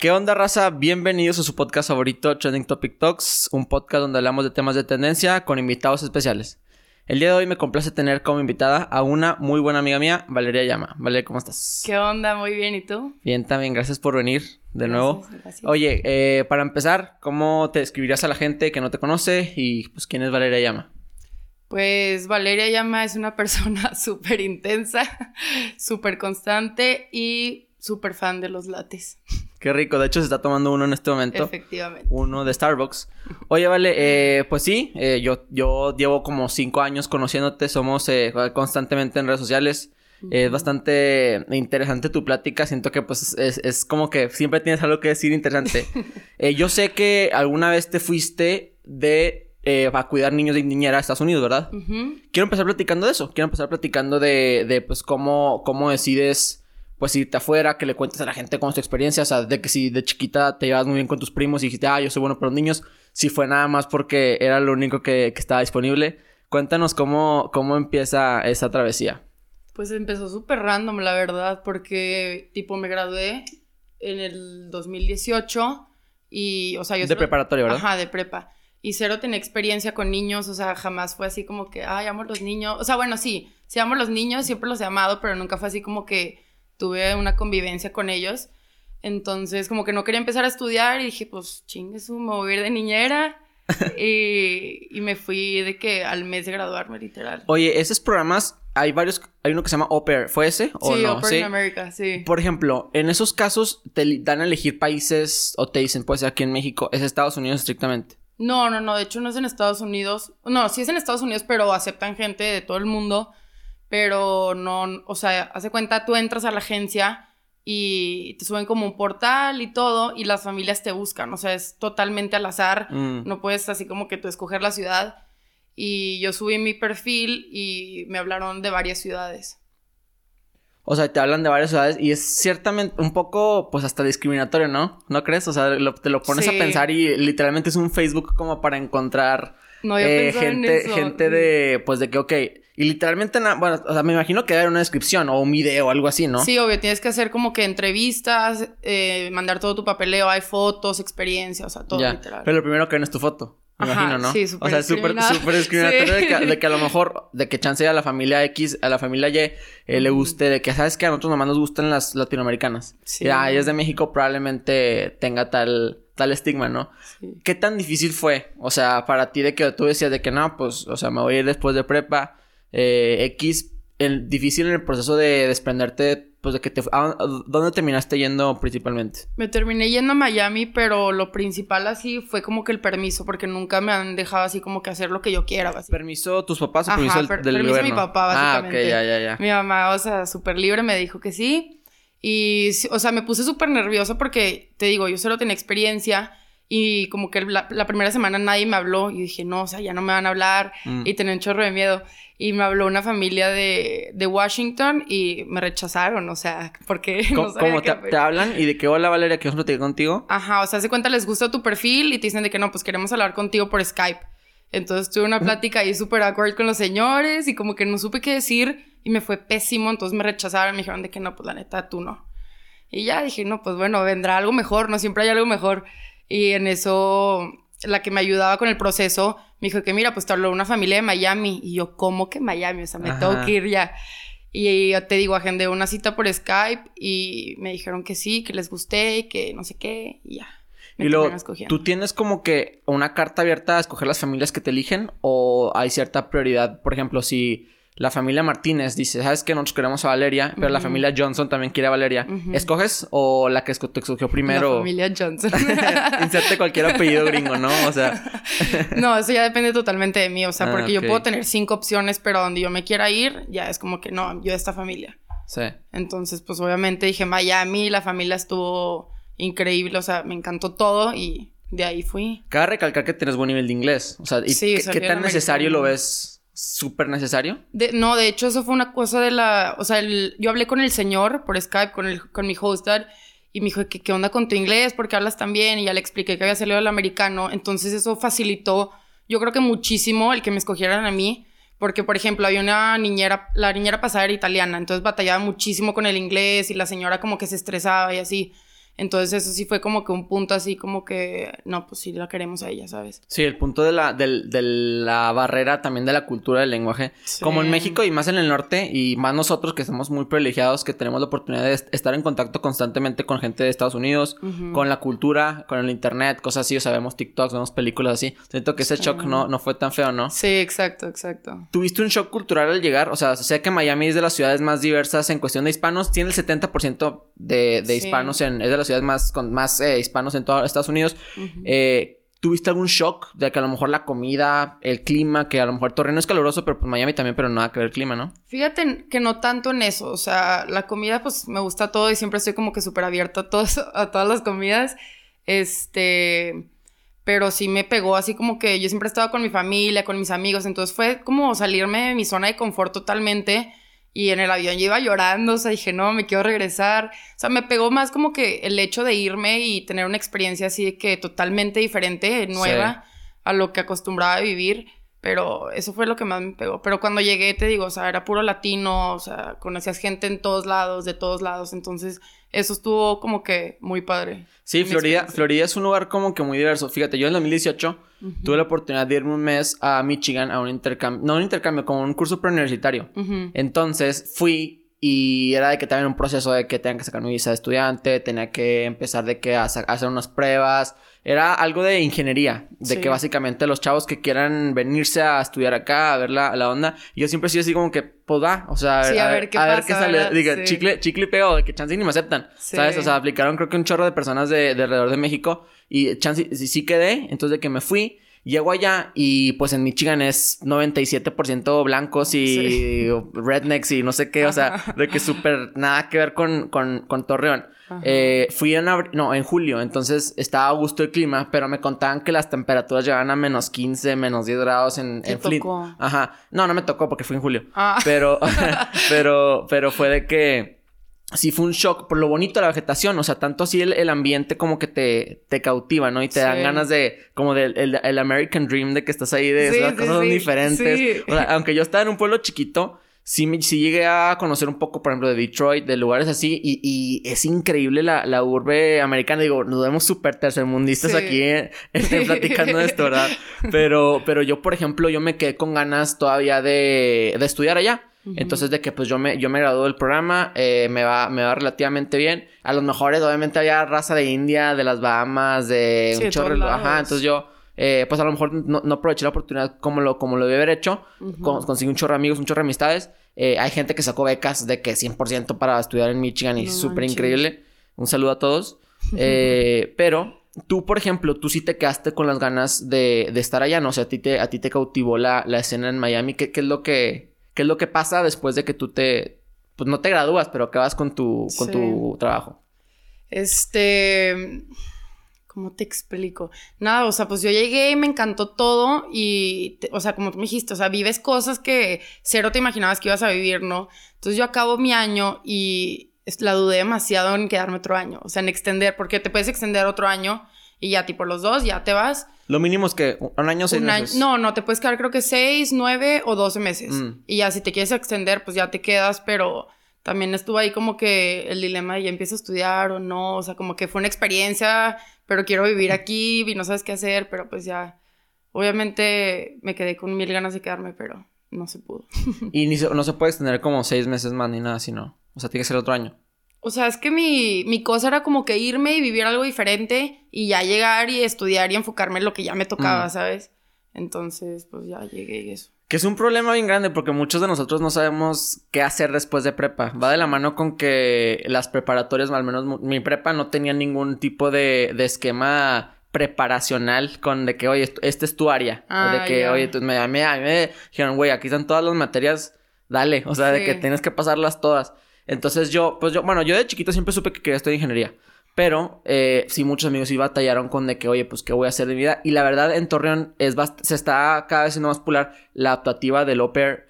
¿Qué onda, raza? Bienvenidos a su podcast favorito, Trending Topic Talks, un podcast donde hablamos de temas de tendencia con invitados especiales. El día de hoy me complace tener como invitada a una muy buena amiga mía, Valeria Llama. Valeria, ¿cómo estás? ¿Qué onda? Muy bien, ¿y tú? Bien, también, gracias por venir de nuevo. Oye, eh, para empezar, ¿cómo te describirías a la gente que no te conoce y pues quién es Valeria Llama? Pues Valeria Llama es una persona súper intensa, súper constante y súper fan de los lates. Qué rico, de hecho se está tomando uno en este momento. Efectivamente. Uno de Starbucks. Oye, vale, eh, pues sí, eh, yo, yo llevo como cinco años conociéndote, somos eh, constantemente en redes sociales. Es bastante interesante tu plática. Siento que pues es, es como que siempre tienes algo que decir interesante. yo sé que alguna vez te fuiste de eh, a cuidar niños y niñera a Estados Unidos, ¿verdad? Quiero empezar platicando de eso. Quiero empezar platicando de, de pues, cómo, cómo decides, pues, irte afuera, que le cuentes a la gente cómo es tu experiencia. O sea, de que si de chiquita te llevas muy bien con tus primos y dijiste, ah, yo soy bueno para los niños. Si fue nada más porque era lo único que, que estaba disponible. Cuéntanos cómo, cómo empieza esa travesía. Pues empezó súper random, la verdad, porque, tipo, me gradué en el 2018 y, o sea, yo... De preparatoria, ¿verdad? Ajá, de prepa y cero tenía experiencia con niños, o sea, jamás fue así como que, ay, amo los niños. O sea, bueno, sí, sí amo los niños, siempre los he amado, pero nunca fue así como que tuve una convivencia con ellos. Entonces, como que no quería empezar a estudiar y dije, pues, chingue su, me voy a ir de niñera. y, y, me fui de que al mes de graduarme, literal. Oye, esos programas, hay varios, hay uno que se llama Au ¿fue ese? ¿o sí, no? ¿Sí? America, sí. Por ejemplo, en esos casos te dan a elegir países o te dicen, pues aquí en México, es Estados Unidos estrictamente. No, no, no, de hecho no es en Estados Unidos. No, sí es en Estados Unidos, pero aceptan gente de todo el mundo. Pero no, o sea, hace cuenta, tú entras a la agencia y te suben como un portal y todo, y las familias te buscan. O sea, es totalmente al azar. Mm. No puedes así como que tú escoger la ciudad. Y yo subí mi perfil y me hablaron de varias ciudades. O sea, te hablan de varias ciudades y es ciertamente un poco, pues hasta discriminatorio, ¿no? ¿No crees? O sea, te lo pones a pensar y literalmente es un Facebook como para encontrar eh, gente, gente de, pues de que, ok, y literalmente, bueno, o sea, me imagino que dar una descripción o un video o algo así, ¿no? Sí, obvio, tienes que hacer como que entrevistas, eh, mandar todo tu papeleo, hay fotos, experiencias, o sea, todo literal. Pero lo primero que ven es tu foto. Me imagino, ¿no? Sí, súper O sea, súper súper discriminatorio de, que, a lo mejor, de que chance a la familia X, a la familia Y, eh, le guste, de que sabes que a nosotros nomás nos gustan las latinoamericanas. Sí. Y ah, es de México, probablemente tenga tal, tal estigma, ¿no? Sí. ¿Qué tan difícil fue? O sea, para ti de que tú decías de que no, pues, o sea, me voy a ir después de prepa, eh, X, el, difícil en el proceso de desprenderte pues de que te... ¿Dónde terminaste yendo principalmente? Me terminé yendo a Miami, pero lo principal así fue como que el permiso, porque nunca me han dejado así como que hacer lo que yo quiera. ¿Permiso tus papás o permiso del permiso de mi papá, básicamente. Ah, ok, ya, ya, ya. Mi mamá, o sea, súper libre, me dijo que sí. Y, o sea, me puse súper nerviosa porque, te digo, yo solo tenía experiencia y como que la, primera semana nadie me habló y dije, no, o sea, ya no me van a hablar mm. y tenía un chorro de miedo. Y me habló una familia de, de Washington y me rechazaron, o sea, porque no ¿Cómo te, te, hablan y de que hola Valeria, vamos a contigo? Ajá, o sea, se cuenta, les gusta tu perfil y te dicen de que no, pues queremos hablar contigo por Skype. Entonces tuve una plática ahí súper awkward con los señores y como que no supe qué decir y me fue pésimo, entonces me rechazaron, me dijeron de que no, pues la neta, tú no. Y ya dije, no, pues bueno, vendrá algo mejor, no siempre hay algo mejor. Y en eso, la que me ayudaba con el proceso me dijo que, mira, pues te habló una familia de Miami. Y yo, ¿cómo que Miami? O sea, me tengo que ir ya. Y yo te digo, agendé una cita por Skype y me dijeron que sí, que les gusté, que no sé qué, y ya. y luego, ¿tú tienes como que una carta abierta a escoger las familias que te eligen o hay cierta prioridad? Por ejemplo, si la familia Martínez dice, ¿sabes qué? Nosotros queremos a Valeria, pero la familia Johnson también quiere a Valeria. ¿Escoges o la que te escogió primero? La familia Johnson. Inserte cualquier apellido gringo, ¿no? O sea... no, eso ya depende totalmente de mí. O sea, ah, porque yo puedo tener cinco opciones, pero donde yo me quiera ir, ya es como que no, yo de esta familia. Sí. Entonces, pues obviamente dije Miami, la familia estuvo increíble, o sea, me encantó todo y de ahí fui. Cabe recalcar que tienes buen nivel de inglés. O sea, ¿y qué tan necesario lo ves súper necesario? no, de hecho, eso fue una cosa de la. O sea, yo hablé con el señor por Skype, con, el, con mi host y me dijo, ¿qué, ¿qué onda con tu inglés? Porque hablas tan bien. Y ya le expliqué que había salido del americano. Entonces, eso facilitó, yo creo que muchísimo el que me escogieran a mí. Porque, por ejemplo, había una niñera, la niñera pasada era italiana, entonces batallaba muchísimo con el inglés y la señora como que se estresaba y así. Entonces eso sí fue como que un punto así como que, no, pues sí la queremos a ella, ¿sabes? Sí, el punto de la, del- de, la barrera también de la cultura del lenguaje. Sí. Como en México y más en el norte, y más nosotros que somos muy privilegiados, que tenemos la oportunidad de est- estar en contacto constantemente con gente de Estados Unidos, con la cultura, con el internet, cosas así, o sea, vemos TikToks, vemos películas así. Siento que ese Sí. shock no, no fue tan feo, ¿no? Sí, exacto, exacto. ¿Tuviste un shock cultural al llegar? O sea, sé que Miami es de las ciudades más diversas en cuestión de hispanos. Tiene el 70% de, de Sí. hispanos en... Es de las ciudades más con más eh, hispanos en todo Estados Unidos. Eh, ¿Tuviste algún shock de que a lo mejor la comida, el clima, que a lo mejor Torreón es caluroso, pero pues Miami también, pero nada que ver el clima, ¿no? Fíjate que no tanto en eso, o sea, la comida pues me gusta todo y siempre estoy como que súper abierta a, todo eso- a todas las comidas, este, pero sí me pegó así como que yo siempre estaba con mi familia, con mis amigos, entonces fue como salirme de mi zona de confort totalmente y en el avión yo iba llorando, o sea, dije, no, me quiero regresar, o sea, me pegó más como que el hecho de irme y tener una experiencia así de que totalmente diferente, nueva a lo que acostumbraba a vivir. Pero eso fue lo que más me pegó. Pero cuando llegué, te digo, o sea, era puro latino, o sea, conocías gente en todos lados, de todos lados. Entonces, eso estuvo como que muy padre. Sí, Florida. Florida es un lugar como que muy diverso. Fíjate, yo en 2018 Ujú. tuve la oportunidad de irme un mes a Michigan a un intercambio, no un intercambio, como un curso preuniversitario. Entonces fui y era de que también un proceso de que tenía que sacar mi visa de estudiante, tenía que empezar de que a hacer unas pruebas. Era algo de ingeniería, de Sí. que básicamente los chavos que quieran venirse a estudiar acá, a ver la, la onda, yo siempre he sido así como que, pues va, o sea, Sí, a ver qué pasa, sale. ¿verdad? Diga, Sí. chicle, chicle y pego, de que chance y ni me aceptan. ¿sabes? O sea, aplicaron creo que un chorro de personas de, de alrededor de México y chance sí, sí quedé, entonces de que me fui. Llego allá y pues en Michigan es 97% blancos y Sí. rednecks y no sé qué, o sea, de que súper nada que ver con, con, con Torreón. Eh, fui en abri- no, en julio, entonces estaba a gusto el clima, pero me contaban que las temperaturas llegaban a menos 15, menos 10 grados en, ¿Te en Flint. tocó? Ajá. No, no me tocó porque fui en julio. Ah. Pero, pero, pero fue de que sí fue un shock por lo bonito de la vegetación, o sea, tanto así el, el ambiente como que te, te cautiva, ¿no? Y te dan ganas de, como del el, el American Dream de que estás ahí, de Sí, las sí, cosas diferentes. sí. O sea, aunque yo estaba en un pueblo chiquito, sí, me- sí llegué a conocer un poco, por ejemplo, de Detroit, de lugares así, y, y es increíble la, la urbe americana. Digo, nos vemos súper tercermundistas Sí. aquí eh, este, platicando de esto, ¿verdad? Pero, pero yo, por ejemplo, yo me quedé con ganas todavía de, de estudiar allá. Entonces, de que pues yo me, yo me gradué del programa, eh, me, va, me va relativamente bien. A los mejores, obviamente, había raza de India, de las Bahamas, de Sí, un de chorro. todos Ajá, entonces yo, eh, pues a lo mejor no, no aproveché la oportunidad como lo, como lo debí haber hecho. Ujú. Con- conseguí un chorro de amigos, un chorro de amistades. Eh, hay gente que sacó becas de que 100% para estudiar en Michigan y No súper increíble. Un saludo a todos. Eh, pero tú, por ejemplo, tú sí te quedaste con las ganas de, de estar allá, ¿no? O sea, a ti te, a ti te cautivó la, la escena en Miami. ¿Qué, qué es lo que, ¿Qué es lo que pasa después de que tú te... Pues no te gradúas, pero acabas con tu, con Sí. tu trabajo? Este. ¿Cómo te explico? Nada, o sea, pues yo llegué y me encantó todo y, te- o sea, como tú me dijiste, o sea, vives cosas que cero te imaginabas que ibas a vivir, ¿no? Entonces yo acabo mi año y la dudé demasiado en quedarme otro año, o sea, en extender, porque te puedes extender otro año y ya tipo los dos, ya te vas. Lo mínimo es que un año, seis Un año- meses. no, no, te puedes quedar creo que seis, nueve o doce meses. Mm. Y ya si te quieres extender, pues ya te quedas, pero también estuvo ahí como que el dilema de ya empiezo a estudiar o no, o sea, como que fue una experiencia, pero quiero vivir aquí y no sabes qué hacer, pero pues ya, obviamente me quedé con mil ganas de quedarme, pero no se pudo. Y ni se- no se puede extender como seis meses más ni nada así, ¿no? O sea, tiene que ser otro año. O sea, es que mi, mi cosa era como que irme y vivir algo diferente y ya llegar y estudiar y enfocarme en lo que ya me tocaba, Mm. ¿sabes? Entonces, pues ya llegué y eso. Que es un problema bien grande porque muchos de nosotros no sabemos qué hacer después de prepa. Va de la mano con que las preparatorias, al menos mi prepa, no tenía ningún tipo de, de esquema preparacional con de que, oye, este es tu área. o de Ah, que, oye, tú- me, a mí me dijeron, güey, aquí están todas las materias, dale. O sea, de que tienes que pasarlas todas. Entonces yo, pues yo, bueno, yo de chiquito siempre supe que quería estudiar ingeniería. Pero eh, sí, muchos amigos sí batallaron con de que, oye, pues, ¿qué voy a hacer de mi vida? Y la verdad, en Torreón es se está cada vez siendo más popular la adaptativa del au pair.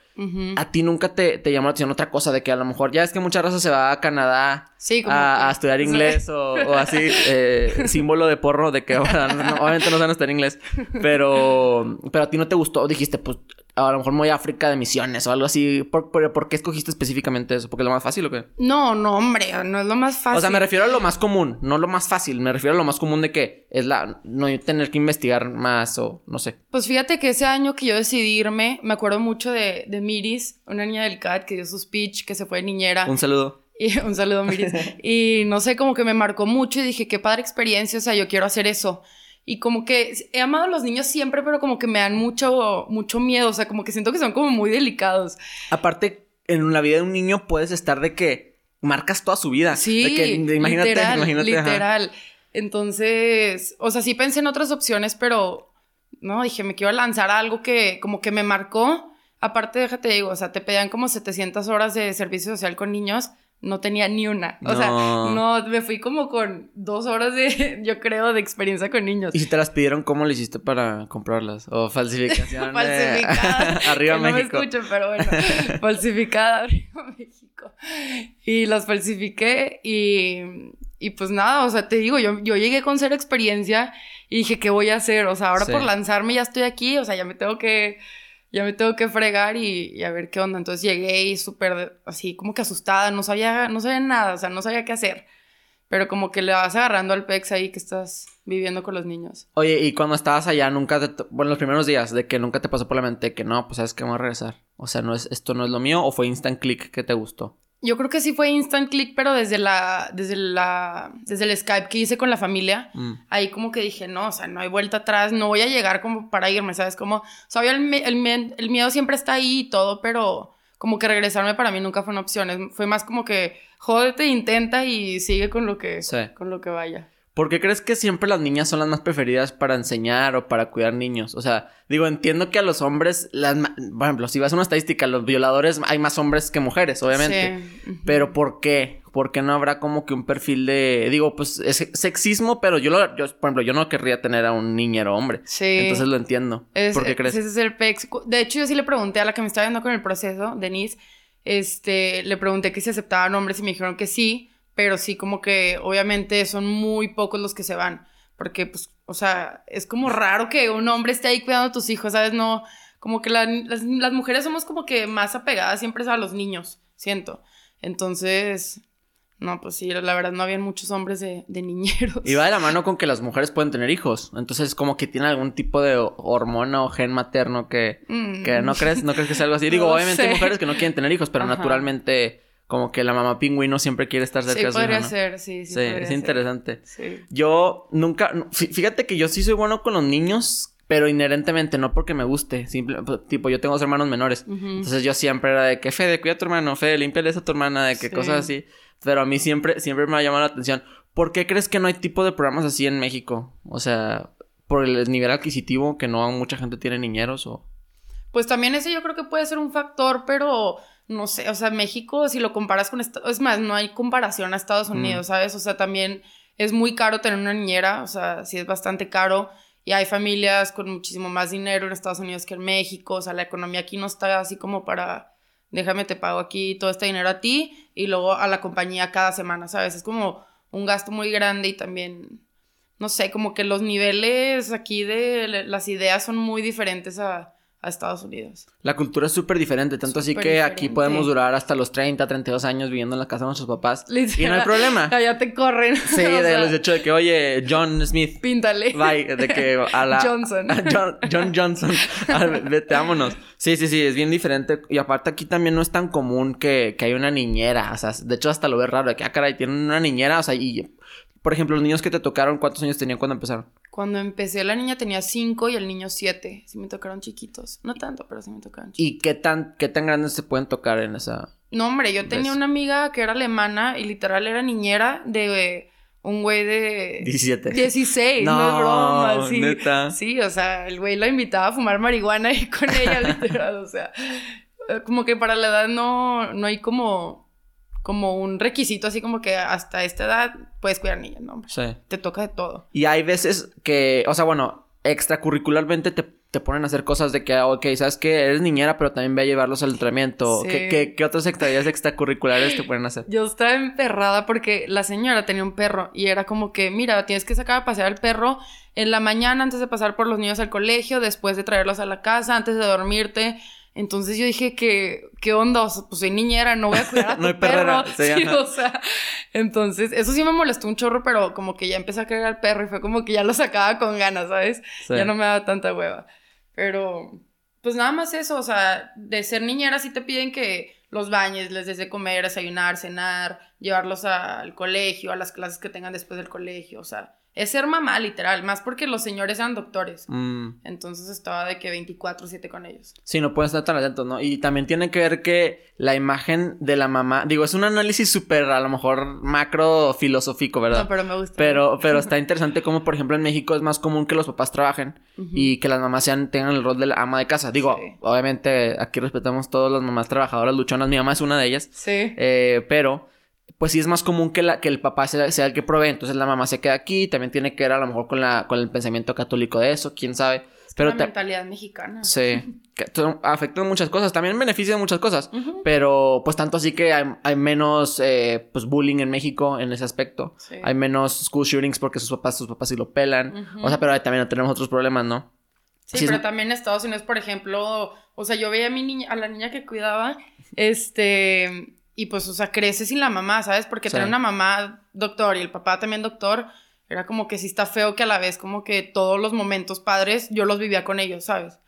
¿A ti nunca te, te llamó la atención otra cosa? De que a lo mejor ya es que mucha raza se va a Canadá Sí, como a, que- a estudiar inglés o, o así, eh, símbolo de porro de que ahora no- obviamente no saben estudiar inglés. Pero, pero a ti no te gustó. Dijiste, pues, a lo mejor me voy a África de misiones o algo así. ¿Por, por, qué escogiste específicamente eso? ¿Porque es lo más fácil o qué? No, no, hombre, no es lo más fácil. O sea, me refiero a lo más común, no lo más fácil. Me refiero a lo más común de que es la... No tener que investigar más o no sé. Pues fíjate que ese año que yo decidí irme, me acuerdo mucho de, de Miris, una niña del CAT que dio su speech, que se fue de niñera. Un saludo. Y un saludo, Miris. y no sé, como que me marcó mucho y dije, qué padre experiencia, o sea, yo quiero hacer eso. Y como que he amado a los niños siempre, pero como que me dan mucho, mucho miedo. O sea, como que siento que son como muy delicados. Aparte, en la vida de un niño puedes estar de que marcas toda su vida. Sí, imagínate, literal, imagínate, literal. Entonces, o sea, sí pensé en otras opciones, pero no, dije, me quiero lanzar a algo que como que me marcó. Aparte, déjate digo, o sea, te pedían como 700 horas de servicio social con niños no tenía ni una. O sea, no, me fui como con dos horas de, yo creo, de experiencia con niños. ¿Y si te las pidieron, cómo le hiciste para comprarlas? ¿O falsificación? falsificada. arriba México. No me escucho, pero bueno. falsificada, arriba México. Y las falsifiqué y, y pues nada, o sea, te digo, yo, yo llegué con cero experiencia y dije, ¿qué voy a hacer? O sea, ahora por lanzarme ya estoy aquí, o sea, ya me tengo que ya me tengo que fregar y, a ver qué onda. Entonces llegué y súper así como que asustada, no sabía, no sabía nada, o sea, no sabía qué hacer. Pero como que le vas agarrando al pex ahí que estás viviendo con los niños. Oye, y cuando estabas allá, nunca te... Bueno, los primeros días, de que nunca te pasó por la mente que no, pues sabes que vamos a regresar. O sea, no es, esto no es lo mío, o fue instant click que te gustó. Yo creo que sí fue instant click, pero desde la, desde la, desde el Skype que hice con la familia, mm. ahí como que dije, no, o sea, no hay vuelta atrás, no voy a llegar como para irme, ¿sabes? Como, o sea, el, el, el, miedo siempre está ahí y todo, pero como que regresarme para mí nunca fue una opción, fue más como que, jódete, intenta y sigue con lo que, con lo que vaya. ¿Por qué crees que siempre las niñas son las más preferidas para enseñar o para cuidar niños? O sea, digo, entiendo que a los hombres, las, por ejemplo, si vas a una estadística, los violadores hay más hombres que mujeres, obviamente. Sí. Pero ¿por qué? ¿Por qué no habrá como que un perfil de, digo, pues es sexismo, pero yo, lo, yo por ejemplo, yo no querría tener a un niñero hombre. Sí. Entonces lo entiendo. ¿Por qué crees? Ese es el pex. De hecho, yo sí le pregunté a la que me estaba viendo con el proceso, Denise, este, le pregunté que si aceptaban hombres y me dijeron que sí pero sí como que obviamente son muy pocos los que se van, porque pues, o sea, es como raro que un hombre esté ahí cuidando a tus hijos, ¿sabes? No, como que las, las, mujeres somos como que más apegadas siempre a los niños, siento. Entonces, no, pues sí, la verdad no habían muchos hombres de, de, niñeros. Y va de la mano con que las mujeres pueden tener hijos. Entonces, como que tiene algún tipo de hormona o gen materno que, que no crees, no crees que sea algo así. Digo, obviamente hay mujeres que no quieren tener hijos, pero naturalmente como que la mamá pingüino siempre quiere estar cerca de su podría ser, sí, sí. Sí, es interesante. Sí. Yo nunca, fíjate que yo sí soy bueno con los niños, pero inherentemente, no porque me guste. Simple, pues, tipo, yo tengo dos hermanos menores. Entonces yo siempre era de que, Fede, cuida a tu hermano, Fede, límpiale eso a tu hermana, de que cosas así. Pero a mí siempre, siempre me ha llamado la atención. ¿Por qué crees que no hay tipo de programas así en México? O sea, por el nivel adquisitivo, que no mucha gente tiene niñeros o... Pues también ese yo creo que puede ser un factor, pero no sé, o sea, México, si lo comparas con es más, no hay comparación a Estados mm. Unidos, ¿sabes? O sea, también es muy caro tener una niñera, o sea, sí es bastante caro. Y hay familias con muchísimo más dinero en Estados Unidos que en México. O sea, la economía aquí no está así como para, déjame, te pago aquí todo este dinero a ti y luego a la compañía cada semana, ¿sabes? Es como un gasto muy grande y también, no sé, como que los niveles aquí de las ideas son muy diferentes a, a Estados Unidos. La cultura es súper diferente, tanto así que aquí podemos durar hasta los 30, 32 años viviendo en la casa de nuestros papás. Y no hay problema. Ya te corren. Sí, de los hecho de que, oye, John Smith. Píntale. Bye, de que a la... Johnson. John, Johnson. vete, vámonos. Sí, sí, sí, es bien diferente. Y aparte aquí también no es tan común que, que hay una niñera. O sea, de hecho hasta lo ves raro. De que, ah, caray, tienen una niñera. O sea, y... Por ejemplo, los niños que te tocaron, ¿cuántos años tenían cuando empezaron? Cuando empecé, la niña tenía cinco y el niño siete. Sí me tocaron chiquitos. No tanto, pero sí me tocaron chiquitos. ¿Y qué tan, qué tan grandes se pueden tocar en esa...? No, hombre, yo tenía una amiga que era alemana y literal era niñera de un güey de... 17. 16, no, es broma, sí. Neta. Sí, o sea, el güey la invitaba a fumar marihuana y con ella, literal, o sea... Como que para la edad no, no hay como como un requisito, así como que hasta esta edad puedes cuidar niños, ¿no? Sí. Te toca de todo. Y hay veces que, o sea, bueno, extracurricularmente te, te ponen a hacer cosas de que, ah, ok, sabes que eres niñera, pero también ve a llevarlos al entrenamiento. ¿Qué, qué, qué otras actividades extracurriculares te ponen a hacer? Yo estaba emperrada porque la señora tenía un perro y era como que, mira, tienes que sacar a pasear al perro en la mañana antes de pasar por los niños al colegio, después de traerlos a la casa, antes de dormirte. Entonces yo dije que, ¿qué onda? O sea, pues soy niñera, no voy a cuidar a tu no hay perro. Sí, o sea, entonces, eso sí me molestó un chorro, pero como que ya empecé a querer al perro y fue como que ya lo sacaba con ganas, ¿sabes? Ya no me daba tanta hueva. Pero, pues nada más eso, o sea, de ser niñera sí te piden que los bañes, les des de comer, desayunar, cenar, llevarlos al colegio, a las clases que tengan después del colegio, o sea, es ser mamá, literal, más porque los señores eran doctores. Mm. Entonces estaba de que 24-7 con ellos. Sí, no pueden estar tan atentos, ¿no? Y también tiene que ver que la imagen de la mamá, digo, es un análisis súper, a lo mejor, macro filosófico, ¿verdad? No, pero me gusta. Pero, pero está interesante como, por ejemplo, en México es más común que los papás trabajen y que las mamás sean, tengan el rol de la ama de casa. Digo, obviamente aquí respetamos todas las mamás trabajadoras luchonas, mi mamá es una de ellas. Sí. Eh, pero pues sí es más común que, la, que el papá sea, el que provee. Entonces la mamá se queda aquí, también tiene que ver a lo mejor con, la, con el pensamiento católico de eso, quién sabe. Pero la mentalidad mexicana. Sí, que afectan muchas cosas, también benefician muchas cosas, pero pues tanto así que hay, menos eh, pues bullying en México en ese aspecto. Hay menos school shootings porque sus papás, sus papás sí lo pelan. O sea, pero también tenemos otros problemas, ¿no? Sí, pero también en Estados Unidos, por ejemplo, o sea, yo veía a mi niña, a la niña que cuidaba, este, y pues, o sea, crece sin la mamá, ¿sabes? Porque tener una mamá doctor y el papá también doctor, era como que sí está feo que a la vez como que todos los momentos padres yo los vivía con ellos, ¿sabes?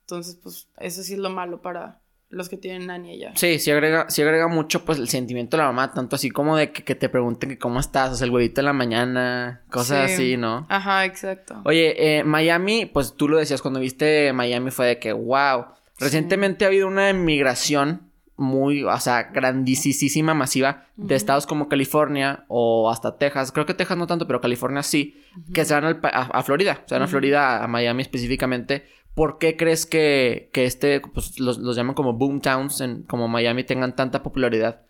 Entonces, pues, eso sí es lo malo para los que tienen nanny allá. Sí, sí agrega, sí agrega mucho, pues, el sentimiento de la mamá, tanto así como de que, te pregunten que cómo estás, o sea, el huevito en la mañana, cosas así, ¿no? Ajá, exacto. Oye, eh, Miami, pues tú lo decías cuando viste Miami fue de que, wow, recientemente ha habido una emigración muy, o sea, grandísima, masiva de estados como California o hasta Texas. Creo que Texas no tanto, pero California sí, que se van a, Florida, se van a Florida, a Miami específicamente. ¿Por qué crees que, que este, pues los, los llaman como boom towns, en, como Miami, tengan tanta popularidad?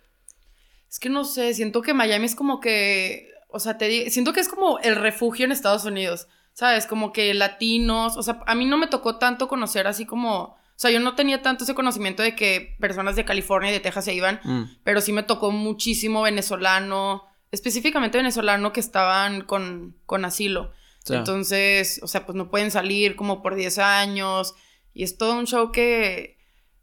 Es que no sé, siento que Miami es como que, o sea, te siento que es como el refugio en Estados Unidos, ¿sabes? Como que latinos, o sea, a mí no me tocó tanto conocer así como o sea, yo no tenía tanto ese conocimiento de que personas de California y de Texas se iban, mm. pero sí me tocó muchísimo venezolano, específicamente venezolano que estaban con, con asilo. Entonces, o sea, pues no pueden salir como por 10 años y es todo un show que,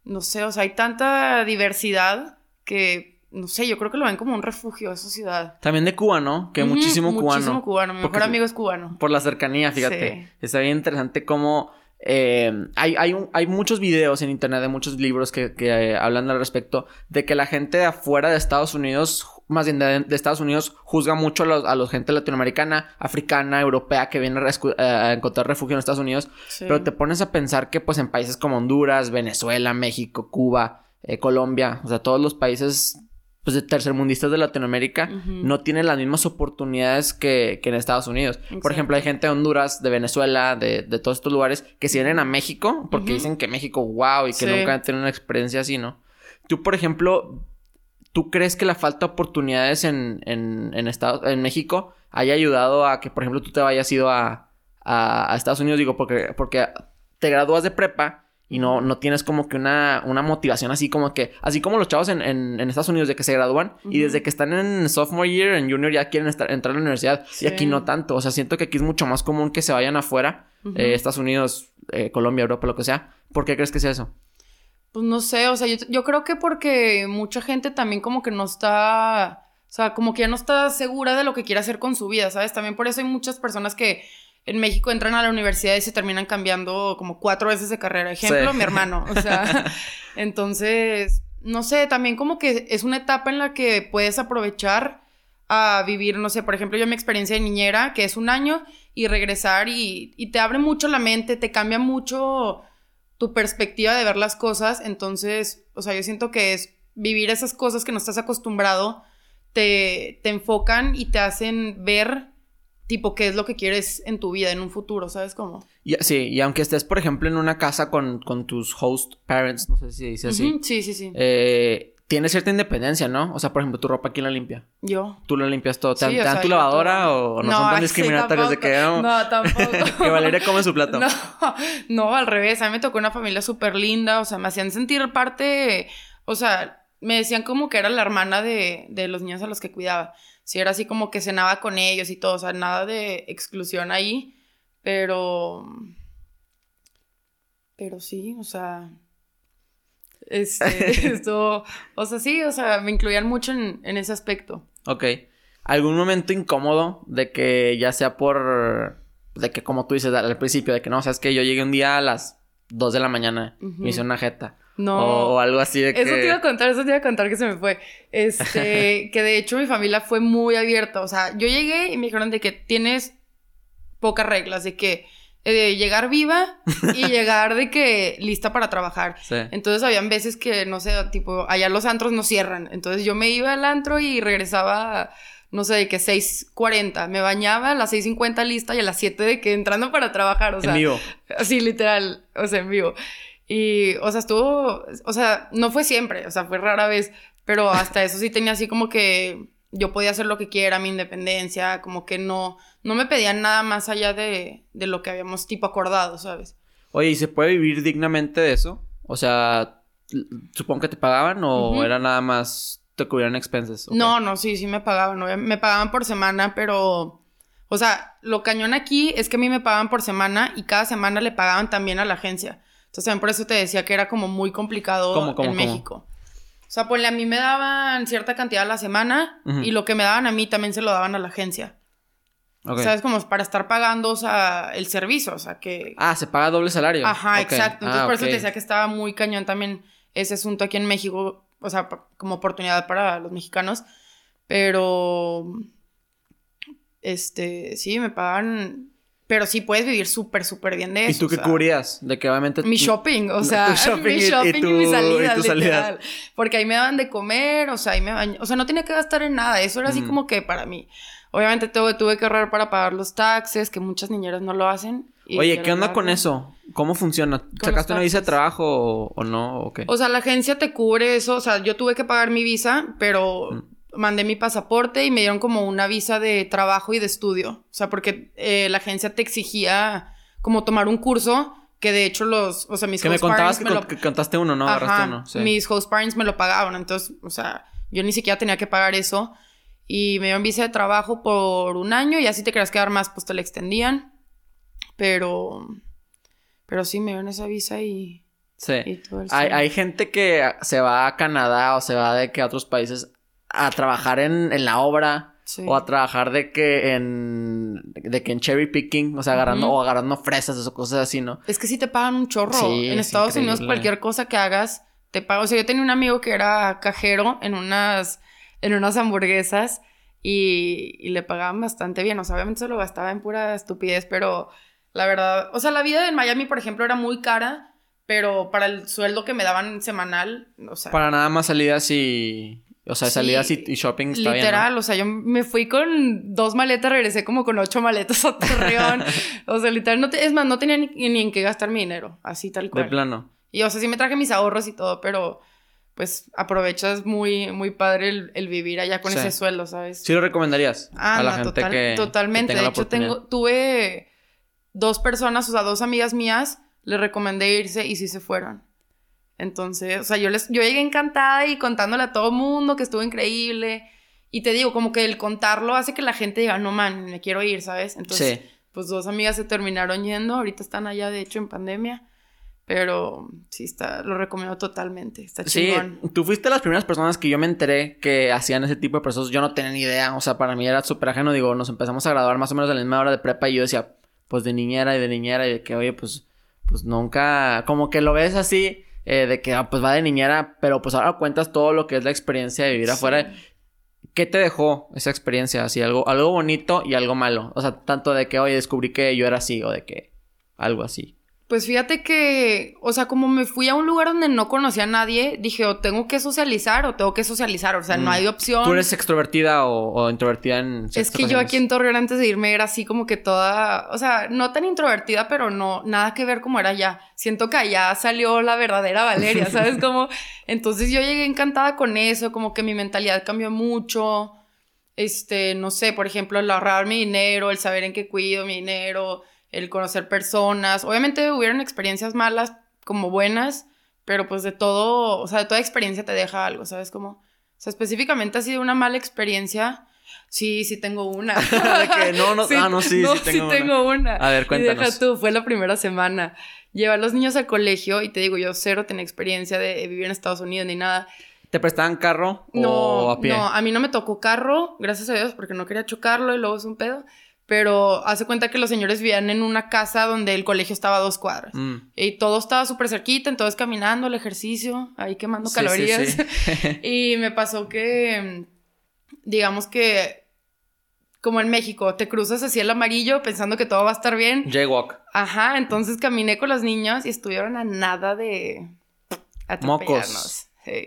no sé, o sea, hay tanta diversidad que, no sé, yo creo que lo ven como un refugio esa ciudad. También de Cuba, ¿no? Que muchísimo cubano. Muchísimo cubano, mi mejor amigo es cubano. Por la cercanía, fíjate. Está bien interesante cómo eh, hay, hay, hay, muchos videos en internet de muchos libros que, eh, hablan al respecto de que la gente de afuera de Estados Unidos, más bien de, Estados Unidos, juzga mucho a la gente latinoamericana, africana, europea que viene a, encontrar refugio en Estados Unidos. Pero te pones a pensar que pues en países como Honduras, Venezuela, México, Cuba, eh, Colombia, o sea, todos los países pues de tercermundistas de Latinoamérica no tienen las mismas oportunidades que, que en Estados Unidos. Por ejemplo, hay gente de Honduras, de Venezuela, de, de todos estos lugares que se vienen a México porque dicen que México, wow, y que nunca han tenido una experiencia así, ¿no? Tú, por ejemplo, ¿tú crees que la falta de oportunidades en, en, en, en México haya ayudado a que, por ejemplo, tú te hayas ido a, a, a Estados Unidos? Digo, porque, porque te gradúas de prepa y no, no tienes como que una, una motivación así como que, así como los chavos en, en, Estados Unidos de que se gradúan y desde que están en sophomore year, en junior ya quieren estar, entrar a la universidad y aquí no tanto, o sea, siento que aquí es mucho más común que se vayan afuera, eh, Estados Unidos, eh, Colombia, Europa, lo que sea. ¿Por qué crees que sea eso? Pues no sé, o sea, yo, yo creo que porque mucha gente también como que no está, o sea, como que ya no está segura de lo que quiere hacer con su vida, ¿sabes? También por eso hay muchas personas que en México entran a la universidad y se terminan cambiando como cuatro veces de carrera. Ejemplo, mi hermano. O sea, entonces, no sé, también como que es una etapa en la que puedes aprovechar a vivir, no sé, por ejemplo, yo mi experiencia de niñera, que es un año, y regresar y, y te abre mucho la mente, te cambia mucho tu perspectiva de ver las cosas. Entonces, o sea, yo siento que es vivir esas cosas que no estás acostumbrado, te, te enfocan y te hacen ver tipo qué es lo que quieres en tu vida en un futuro, ¿sabes cómo? sí, y aunque estés, por ejemplo, en una casa con, con tus host parents, no sé si dice así. Sí, sí, sí. Eh, tienes cierta independencia, ¿no? O sea, por ejemplo, tu ropa, ¿quién la limpia? Yo. ¿Tú la limpias todo? ¿Te, Sí, te o dan sea, tu lavadora todo. o no, son tan sí, discriminatorios de que... tampoco. No, No, tampoco. que Valeria come su plato. No, no, al revés. A mí me tocó una familia súper linda. O sea, me hacían sentir parte. O sea, me decían como que era la hermana de, de los niños a los que cuidaba. Sí, era así como que cenaba con ellos y todo. O sea, nada de exclusión ahí. Pero. Pero sí, o sea. Este, esto. O sea, sí, o sea, me incluían mucho en, en ese aspecto. Ok. ¿Algún momento incómodo de que ya sea por... De que como tú dices al principio, de que no, o sea, es que yo llegué un día a las 2 de la mañana y me hice una jeta. No. O, o algo así de que... Eso te iba a contar, eso te iba a contar que se me fue. Este, que de hecho mi familia fue muy abierta. O sea, yo llegué y me dijeron de que tienes pocas reglas, de que eh, llegar viva y llegar de que lista para trabajar. Sí. Entonces habían veces que, no sé, tipo, allá los antros no cierran. Entonces yo me iba al antro y regresaba, no sé, de que 6.40. Me bañaba a las 6.50 lista y a las 7 de que entrando para trabajar. O sea, en vivo. Así, literal, o sea, en vivo. Y, o sea, estuvo, o sea, no fue siempre, o sea, fue rara vez, pero hasta eso sí tenía así como que yo podía hacer lo que quiera, mi independencia, como que no, no me pedían nada más allá de, de lo que habíamos tipo acordado, ¿sabes? Oye, ¿y se puede vivir dignamente de eso? O sea, supongo que te pagaban o era nada más te cubrían expenses. No, no, sí, sí me pagaban, me pagaban por semana, pero, o sea, lo cañón aquí es que a mí me pagaban por semana y cada semana le pagaban también a la agencia. Entonces también por eso te decía que era como muy complicado ¿Cómo, cómo, en cómo? México. O sea, ponle a mí me daban cierta cantidad a la semana y lo que me daban a mí también se lo daban a la agencia. Ok. ¿Sabes? Como para estar pagando, o sea, el servicio, o sea, que... Ah, se paga doble salario. Ajá, exacto. Entonces Ah, por eso te decía que estaba muy cañón también ese asunto aquí en México, o sea, como oportunidad para los mexicanos. Pero, este, sí, me pagan, pero sí puedes vivir súper, súper bien de ¿Y eso. tú o qué sea, cubrías? De que obviamente... Mi shopping, o sea, shopping mi y- y shopping y, y tus salidas. literal. Porque ahí me daban de comer, o sea, ahí me o sea, no tenía que gastar en nada, eso era así Ujú. como que para mí. Obviamente tuve, tuve que ahorrar para pagar los taxes, que muchas niñeras no lo hacen. y Oye, ¿qué onda con eso? ¿Cómo funciona? ¿Sacaste una visa de trabajo o, o no? ¿O qué? O sea, la agencia te cubre eso. O sea, yo tuve que pagar mi visa, pero Mm. Mandé mi pasaporte y me dieron como una visa de trabajo y de estudio. O sea, porque eh, la agencia te exigía como tomar un curso que de hecho los, o sea, mis que me host contabas parents que, me lo- con- que contaste uno, ¿no? Ajá, uno. Sí. mis host parents me lo pagaban. Entonces, o sea, yo ni siquiera tenía que pagar eso. Y me dieron visa de trabajo por un año y así te querías quedar más, pues te la extendían. Pero, pero sí, me dieron esa visa y, Sí. y todo el Hay, hay gente que se va a Canadá o se va de que a otros países a trabajar en, en la obra Sí. o a trabajar de que en de que en cherry picking, o sea, agarrando o agarrando fresas o cosas así, ¿no? Es que sí te pagan un chorro. Sí, en es Estados Unidos cualquier cosa que hagas te pagan. O sea, yo tenía un amigo que era cajero en unas, en unas hamburguesas y, y le pagaban bastante bien. O sea, obviamente se lo gastaba en pura estupidez, pero la verdad, o sea, la vida en Miami, por ejemplo, era muy cara, pero para el sueldo que me daban semanal, o sea, Para nada más salidas y o sea, Sí, salidas y, y shopping está bien, ¿no? literal, o sea, yo me fui con dos maletas, regresé como con ocho maletas a Torreón. o sea, literal, no te- es más, no tenía ni, ni en qué gastar mi dinero, así tal cual. De plano. Y o sea, sí me traje mis ahorros y todo, pero pues aprovechas muy, muy padre el, el vivir allá con Sí. ese sueldo, ¿sabes? Sí lo recomendarías Ah, a la no, gente total- que totalmente. que tenga de hecho, tengo, tuve dos personas, o sea, dos amigas mías, les recomendé irse y sí se fueron. Entonces, o sea, yo les, yo llegué encantada y contándole a todo mundo que estuvo increíble. Y te digo, como que el contarlo hace que la gente diga, no man, me quiero ir, ¿sabes? Entonces, Sí. pues dos amigas se terminaron yendo, ahorita están allá, de hecho, en pandemia. Pero sí, está, lo recomiendo totalmente. Está Sí, chingón. tú fuiste las primeras personas que yo me enteré que hacían ese tipo de procesos. Yo no tenía ni idea. O sea, para mí era súper ajeno. Digo, nos empezamos a graduar más o menos a la misma hora de prepa y yo decía, pues de niñera y de niñera y de que, oye, pues, pues nunca, como que lo ves así, eh, de que, ah, pues va de niñera, pero pues ahora cuentas todo lo que es la experiencia de vivir Sí. afuera. ¿Qué te dejó esa experiencia? Así, algo, algo bonito y algo malo. O sea, tanto de que, oye, descubrí que yo era así o de que algo así. Pues fíjate que, o sea, como me fui a un lugar donde no conocía a nadie, dije, o tengo que socializar o tengo que socializar, o sea, no Mm. hay opción. ¿Tú eres extrovertida o, o introvertida en Es que yo aquí en Torreón antes de irme era así como que toda, o sea, no tan introvertida, pero no, nada que ver como era allá. Siento que allá salió la verdadera Valeria, ¿sabes? Como, entonces yo llegué encantada con eso, como que mi mentalidad cambió mucho. Este, no sé, por ejemplo, el ahorrar mi dinero, el saber en qué cuido mi dinero, el conocer personas. Obviamente hubieron experiencias malas como buenas, pero pues de todo, o sea, de toda experiencia te deja algo, ¿sabes? Como, o sea, específicamente ha sido una mala experiencia. Sí, sí tengo una. De que no, no- ah, no, sí, sí tengo una. tengo una. A ver, Y cuéntanos. deja tú, fue la primera semana. Llevar a los niños al colegio y te digo, yo cero tenía experiencia de vivir en Estados Unidos ni nada. ¿Te prestaban carro No, o a pie? no, a mí no me tocó carro, gracias a Dios, porque no quería chocarlo y luego es un pedo. Pero hace cuenta que los señores vivían en una casa donde el colegio estaba a dos cuadras. Mm. Y todo estaba súper cerquita, entonces caminando, el ejercicio, ahí quemando Sí, calorías. sí, sí. y me pasó que, digamos que, como en México, te cruzas así el amarillo pensando que todo va a estar bien. Jaywalk. Ajá, entonces caminé con los niños y estuvieron a nada de atropellarnos. Mocos.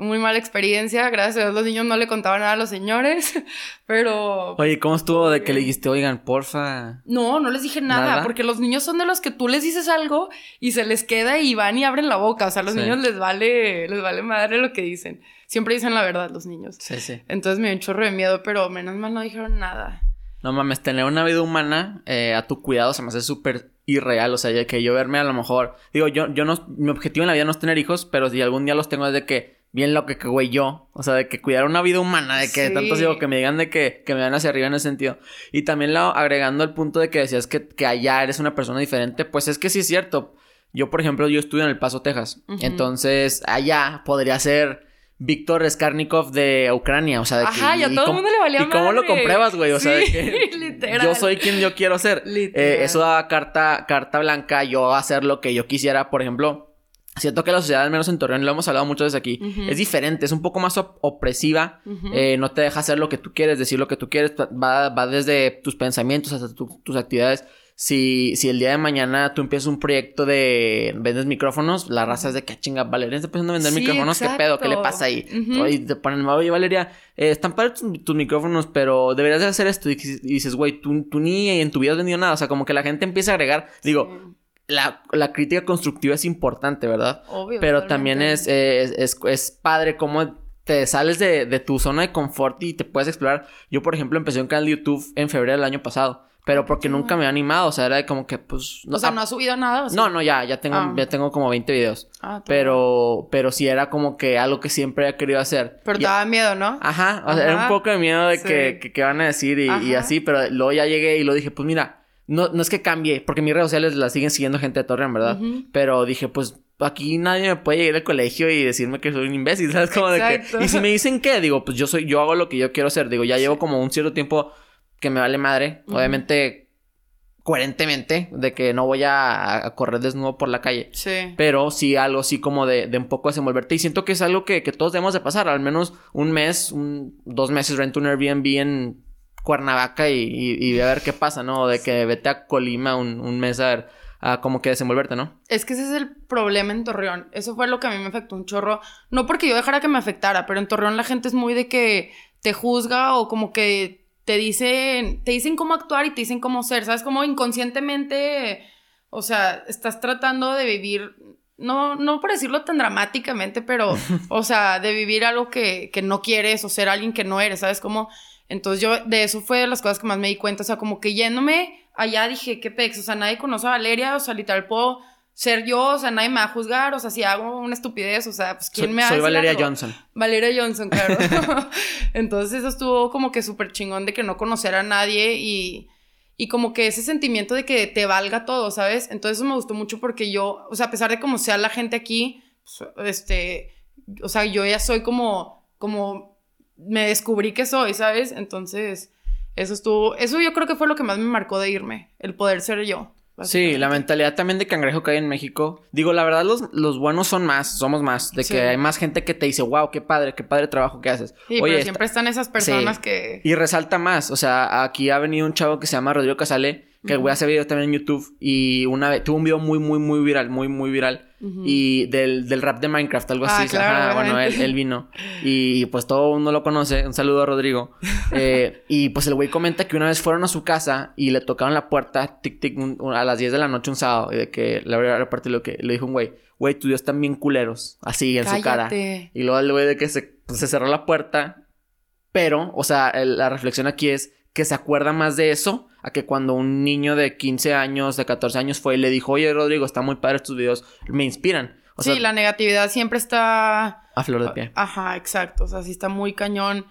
Muy mala experiencia, gracias a Dios los niños no le contaban nada a los señores, pero Oye, ¿cómo estuvo de que le dijiste, oigan, porfa? no, no les dije nada, ¿Nada? porque los niños son de los que tú les dices algo y se les queda y van y abren la boca, o sea, a los Sí. niños les vale les vale madre lo que dicen. Siempre dicen la verdad los niños. Sí, sí. Entonces me dio un chorro de miedo, pero menos mal no dijeron nada. No mames, tener una vida humana eh, a tu cuidado se me hace súper irreal. O sea, ya que yo verme a lo mejor. Digo, yo, yo no. Mi objetivo en la vida no es tener hijos, pero si algún día los tengo es de que. Bien lo que, güey, yo. O sea, de que cuidar una vida humana, de que Sí. tanto digo que me digan de que, que me van hacia arriba en ese sentido. Y también lo, agregando el punto de que decías que, que allá eres una persona diferente, pues es que sí es cierto. Yo, por ejemplo, yo estudio en El Paso, Texas. Entonces, allá podría ser Víctor Skarnikov de Ucrania. O sea, de que. Ajá, y a todo el mundo le valía ¿Y cómo lo compruebas, güey? O sea, de que literal. yo soy quien yo quiero ser. Literal. Eh, eso daba carta, carta blanca, yo hacer lo que yo quisiera, por ejemplo. Siento que la sociedad, al menos en Torreón, lo hemos hablado muchas veces aquí, es diferente, es un poco más op- opresiva, eh, no te deja hacer lo que tú quieres, decir lo que tú quieres, va, va desde tus pensamientos hasta tu- tus actividades. Si, si el día de mañana tú empiezas un proyecto de vendes micrófonos, la raza es de que "Ah, chinga, Valeria está empezando a vender Sí, micrófonos, ¿qué pedo? ¿Qué le exacto. pasa ahí? Ujú. Y te ponen, oye Valeria, eh, están padres tus, tus micrófonos, pero deberías de hacer esto. Y, y dices, güey, tú, tú ni en tu vida has vendido nada. O sea, como que la gente empieza a agregar, digo, Sí, la, la crítica constructiva es importante, ¿verdad? obvio. Pero totalmente. también es, eh, es, es, es padre cómo te sales de, de tu zona de confort y te puedes explorar. Yo, por ejemplo, empecé un canal de YouTube en febrero del año pasado, pero porque nunca me había animado, o sea, era como que, pues... O sea, no ha subido nada. ¿o sí? no, no, ya, ya tengo, Ah. ya tengo como 20 videos. Ah. Pero, pero sí era como que algo que siempre he querido hacer. Pero Y- te daba miedo, ¿no? Ajá, o sea, era un poco de miedo de Sí. que, que, que van a decir y, así, pero luego ya llegué y lo dije, pues mira, no, no es que cambie, porque mis redes sociales las siguen siguiendo gente de Torreón, ¿verdad? Pero dije, pues aquí nadie me puede llegar al colegio y decirme que soy un imbécil, ¿sabes? Como de Exacto. que... Y si me dicen qué, digo, pues yo soy, yo hago lo que yo quiero hacer, digo, ya llevo como un cierto tiempo que me vale madre, obviamente coherentemente, de que no voy a, a correr desnudo por la calle. Sí. Pero sí algo así como de, de un poco desenvolverte. Y siento que es algo que, que todos debemos de pasar. Al menos un mes, un, dos meses rento un Airbnb en Cuernavaca y, y, y a ver qué pasa, ¿no? De que vete a Colima un, un mes a ver, a como que desenvolverte, ¿no? Es que ese es el problema en Torreón. Eso fue lo que a mí me afectó un chorro. No porque yo dejara que me afectara, pero en Torreón la gente es muy de que te juzga o como que te dicen, te dicen cómo actuar y te dicen cómo ser, ¿sabes? Como inconscientemente, o sea, estás tratando de vivir, no, no por decirlo tan dramáticamente, pero, o sea, de vivir algo que, que no quieres o ser alguien que no eres, ¿sabes? Como, entonces yo, de eso fue de las cosas que más me di cuenta, o sea, como que yéndome allá dije, qué pex, o sea, nadie conoce a Valeria, o sea, literal puedo ser yo, o sea, nadie me va a juzgar, o sea, si hago una estupidez, o sea, pues quién Soy, me va a soy Valeria algo? Johnson. Valeria Johnson, claro. Entonces eso estuvo como que súper chingón de que no conocer a nadie y, y como que ese sentimiento de que te valga todo, ¿sabes? Entonces eso me gustó mucho porque yo, o sea, a pesar de cómo sea la gente aquí, pues, este, o sea, yo ya soy como, como, me descubrí que soy, ¿sabes? Entonces, eso estuvo, eso yo creo que fue lo que más me marcó de irme, el poder ser yo. Sí, la mentalidad también de cangrejo que hay en México. Digo, la verdad, los, los buenos son más, somos más. De Sí. que hay más gente que te dice, wow, qué padre, qué padre trabajo que haces. Sí, Oye, pero está- siempre están esas personas Sí. que... Y resalta más, o sea, aquí ha venido un chavo que se llama Rodrigo Casale Que el güey hace videos también en YouTube. Y una vez tuvo un video muy, muy, muy viral, muy, muy viral. Y del, del rap de Minecraft, algo Ah, así. claro, Ajá, bueno, él, vino. Y pues todo el mundo lo conoce. Un saludo a Rodrigo. Eh, y pues el güey comenta que una vez fueron a su casa y le tocaron la puerta, tic, tic, un- un- a las 10 de la noche un sábado. Y de que la verdad, aparte lo que le dijo un güey, güey, tus días están bien culeros. Así en su cara. Y luego el güey de que se, pues, se cerró la puerta. Pero, o sea, el- la reflexión aquí es que se acuerda más de eso a que cuando un niño de 15 años, de 14 años fue y le dijo, oye, Rodrigo, está muy padre tus videos, me inspiran. O sí, sea, la negatividad siempre está... a flor de pie. Ajá, exacto. O sea, sí está muy cañón.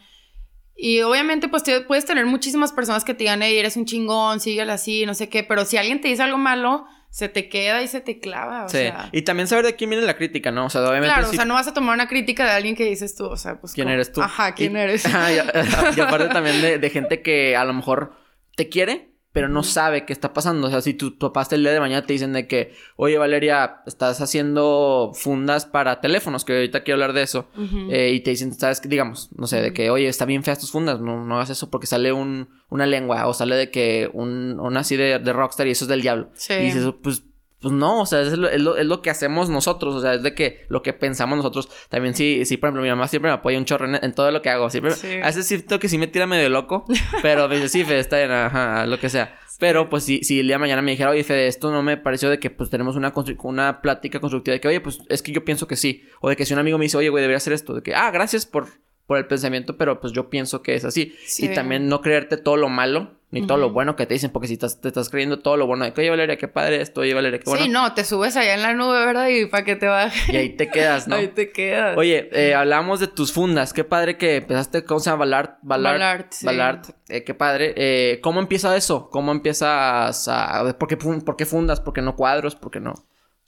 Y obviamente, pues te- puedes tener muchísimas personas que te digan, hey, eres un chingón, síguele así, no sé qué. Pero si alguien te dice algo malo, se te queda y se te clava. O sí. sea, Y también saber de quién viene la crítica, ¿no? O sea, obviamente. claro, o sea, no vas a tomar una crítica de alguien que dices tú, o sea, pues. ¿Quién como- eres tú? Ajá, ¿quién Y- eres? Ajá, y, y aparte también de, de gente que a lo mejor te quiere, pero no sabe qué está pasando. O sea, si tu papá hasta el día de mañana te dicen de que, oye, Valeria, estás haciendo fundas para teléfonos, que ahorita quiero hablar de eso. Eh, y te dicen, ¿sabes? Digamos, no sé, de que, oye, está bien feas tus fundas, no, no hagas eso porque sale un, una lengua o sale de que un, un así de, de rockstar y eso es del diablo. Sí. Y dices, pues, pues no, o sea, es lo, es, lo, es lo que hacemos nosotros, o sea, es de que lo que pensamos nosotros. También sí, sí, por ejemplo, mi mamá siempre me apoya un chorro en, en todo lo que hago. Siempre, Sí. a veces siento que sí me tira medio loco, pero me dice, sí, Fede, está bien, ajá, lo que sea. Pero pues si, si el día de mañana me dijera, oye, Fede, esto no me pareció de que pues tenemos una, una plática constructiva de que, oye, pues es que yo pienso que sí. O de que si un amigo me dice, oye, güey, debería hacer esto, de que, ah, gracias por, por el pensamiento, pero pues yo pienso que es así. Sí. Y también no creerte todo lo malo, ni todo lo bueno que te dicen, porque si estás, te estás creyendo todo lo bueno de que, oye, Valeria, qué padre esto, oye, Valeria, qué bueno. Sí, no, te subes allá en la nube, ¿verdad? Y para que te baje. Y ahí te quedas, ¿no? Ahí te quedas. Oye, eh, hablamos de tus fundas. Qué padre que empezaste, ¿cómo se llama? Ballard. Ballard. Ballard, sí. Ballard. Eh, qué padre. Eh, ¿Cómo empieza eso? ¿Cómo empiezas a... ¿Por qué, por qué fundas? ¿Por qué no cuadros? ¿Por qué no?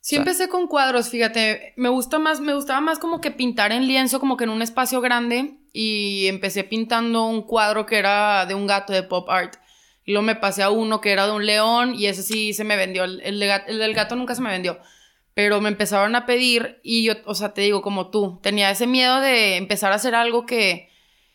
Sí O sea- empecé con cuadros, fíjate, me gusta más, me gustaba más como que pintar en lienzo, como que en un espacio grande y empecé pintando un cuadro que era de un gato de pop art. Y luego me pasé a uno que era de un león y ese sí se me vendió, el, el el del gato nunca se me vendió. Pero me empezaron a pedir y yo, o sea, te digo como tú, tenía ese miedo de empezar a hacer algo que...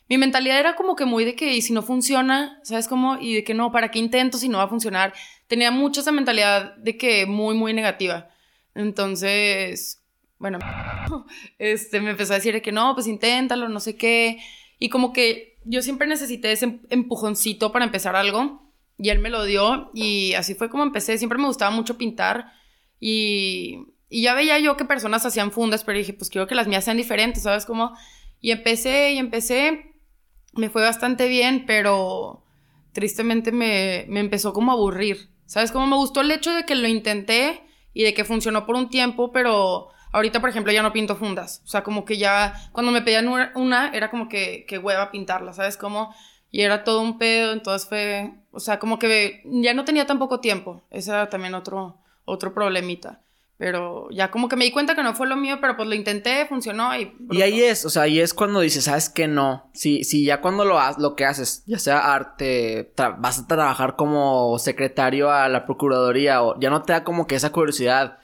Mi mentalidad era como que muy de que, y si no funciona, ¿sabes cómo? Y de que no, ¿para qué intento si no va a funcionar? Tenía mucho esa mentalidad de que muy, muy negativa. Entonces, bueno, este, me empezó a decir de que no, pues inténtalo, no sé qué. Y como que yo siempre necesité ese empujoncito para empezar algo. Y él me lo dio y así fue como empecé. Siempre me gustaba mucho pintar y, y ya veía yo que personas hacían fundas, pero dije, pues quiero que las mías sean diferentes, ¿sabes cómo? Y empecé y empecé. Me fue bastante bien, pero tristemente me, me empezó como a aburrir. ¿Sabes cómo? Me gustó el hecho de que lo intenté y de que funcionó por un tiempo, pero ahorita, por ejemplo, ya no pinto fundas. O sea, como que ya cuando me pedían una, era como que, que hueva pintarla, ¿sabes cómo? Y era todo un pedo, entonces fue, o sea, como que ya no tenía tan poco tiempo. Ese era también otro, otro problemita. Pero ya como que me di cuenta que no fue lo mío, pero pues lo intenté, funcionó y... Y ahí es, o sea, ahí es cuando dices, ¿sabes qué? No. Si, si ya cuando lo, ha- lo que haces, ya sea arte, vas a trabajar como secretario a la procuraduría o ya no te da como que esa curiosidad.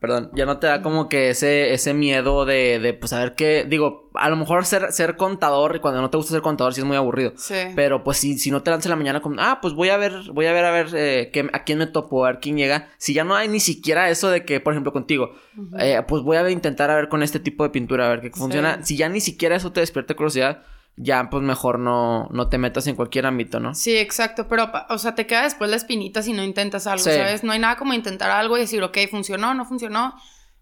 Perdón, ya no te da como que ese, ese miedo de, de, pues, saber qué, digo, a lo mejor ser, ser contador y cuando no te gusta ser contador sí es muy aburrido. Sí. Pero pues si, si no te lanzas en la mañana como, ah, pues voy a ver, voy a ver a ver eh, qué- a quién me topo, a ver quién llega. Si ya no hay ni siquiera eso de que, por ejemplo, contigo, eh, pues voy a intentar a ver con este tipo de pintura, a ver qué funciona. Si ya ni siquiera eso te despierta curiosidad, ya pues mejor no, no te metas en cualquier ámbito, ¿no? Sí, exacto, pero, o sea, te queda después la espinita si no intentas algo, Sí. ¿sabes? No hay nada como intentar algo y decir, ok, funcionó, no funcionó,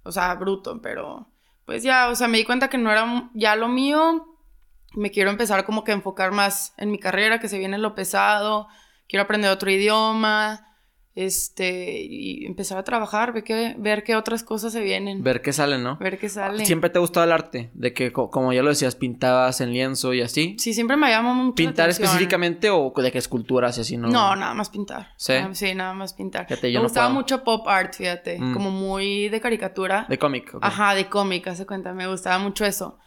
o sea, bruto, pero pues ya, o sea, me di cuenta que no era ya lo mío, me quiero empezar como que a enfocar más en mi carrera, que se viene lo pesado, quiero aprender otro idioma, este, y empezar a trabajar, ver qué, ver qué otras cosas se vienen, ver, Ver qué sale, ¿no? qué sale. Siempre te ha gustado el arte, de que co- como ya lo decías, pintabas en lienzo y así. Sí, siempre me llama mucho ¿Pintar específicamente o de que esculturas y así, no? No, nada más pintar. ¿Sí? Ah, Sí, nada más pintar. Fíjate, yo Me no gustaba puedo. mucho pop art, fíjate. Mm. Como muy de caricatura. De cómic. ok. Ajá, de cómic, hace cuenta. Me gustaba mucho eso.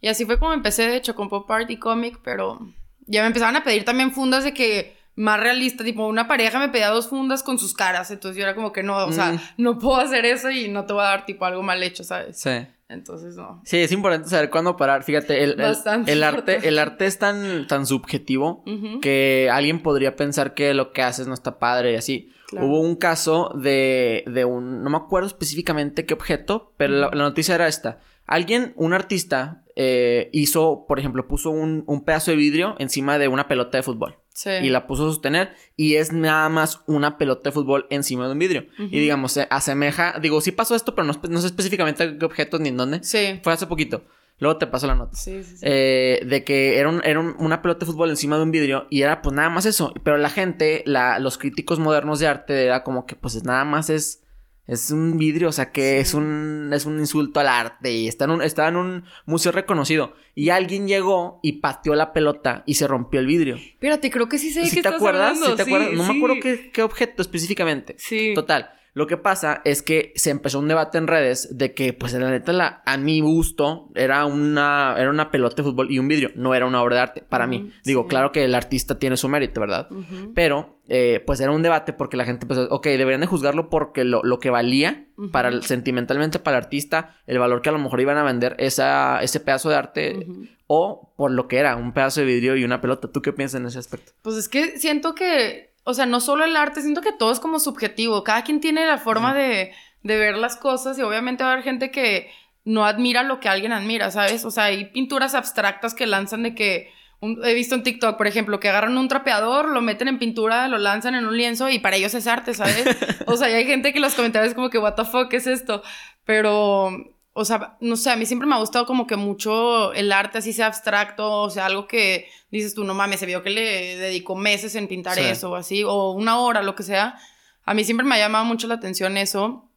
Y así fue como empecé, de hecho, con pop art y cómic, pero ya me empezaban a pedir también fundas de que más realista, tipo una pareja me pedía dos fundas con sus caras, entonces yo era como que no, o sea, Mm. no puedo hacer eso y no te voy a dar tipo algo mal hecho, ¿sabes? Sí. Entonces no. Sí, es importante saber cuándo parar. Fíjate, el, el- Bastante el arte, el arte es tan, tan subjetivo que alguien podría pensar que lo que haces no está padre y así. Claro. Hubo un caso de, de un, no me acuerdo específicamente qué objeto, pero la, la noticia era esta. Alguien, un artista, eh, hizo, por ejemplo, puso un, un pedazo de vidrio encima de una pelota de fútbol. Sí. Y la puso a sostener y es nada más una pelota de fútbol encima de un vidrio. Y digamos, se asemeja, digo, sí pasó esto, pero no, no sé específicamente qué objetos ni en dónde. Sí. Fue hace poquito. Luego te paso la nota. Sí, sí, sí. Eh, de que era, un- era un- una pelota de fútbol encima de un vidrio y era pues nada más eso. Pero la gente, la, los críticos modernos de arte era como que pues nada más es, es un vidrio, o sea que es, un, es un insulto al arte y está en, un, estaba en un museo reconocido. Y alguien llegó y pateó la pelota y se rompió el vidrio. Espérate, creo que sí sé ¿Sí qué te estás acuerdas? hablando. ¿Sí te Sí, acuerdas? No me acuerdo qué, qué objeto específicamente. Sí. Total. Lo que pasa es que se empezó un debate en redes de que, pues, la neta, la, a mi gusto, era una, era una pelota de fútbol y un vidrio. No era una obra de arte para mí. Digo, sí. claro que el artista tiene su mérito, ¿verdad? Pero, eh, pues, era un debate porque la gente pensó, ok, deberían de juzgarlo porque lo, lo que valía para el- sentimentalmente para el artista, el valor que a lo mejor iban a vender esa, ese pedazo de arte o por lo que era, un pedazo de vidrio y una pelota. ¿Tú qué piensas en ese aspecto? Pues es que siento que, o sea, no solo el arte, siento que todo es como subjetivo. Cada quien tiene la forma de, de ver las cosas y obviamente va a haber gente que no admira lo que alguien admira, ¿sabes? O sea, hay pinturas abstractas que lanzan de que... un- he visto en TikTok, por ejemplo, que agarran un trapeador, lo meten en pintura, lo lanzan en un lienzo y para ellos es arte, ¿sabes? O sea, y hay gente que en los comentarios como que, what the fuck, ¿qué es esto? Pero, o sea, no sé, a mí siempre me ha gustado como que mucho el arte así sea abstracto, o sea, algo que dices tú, no mames, se vio que le dedicó meses en pintar Sí. eso o así, o una hora, lo que sea. A mí siempre me ha llamado mucho la atención eso.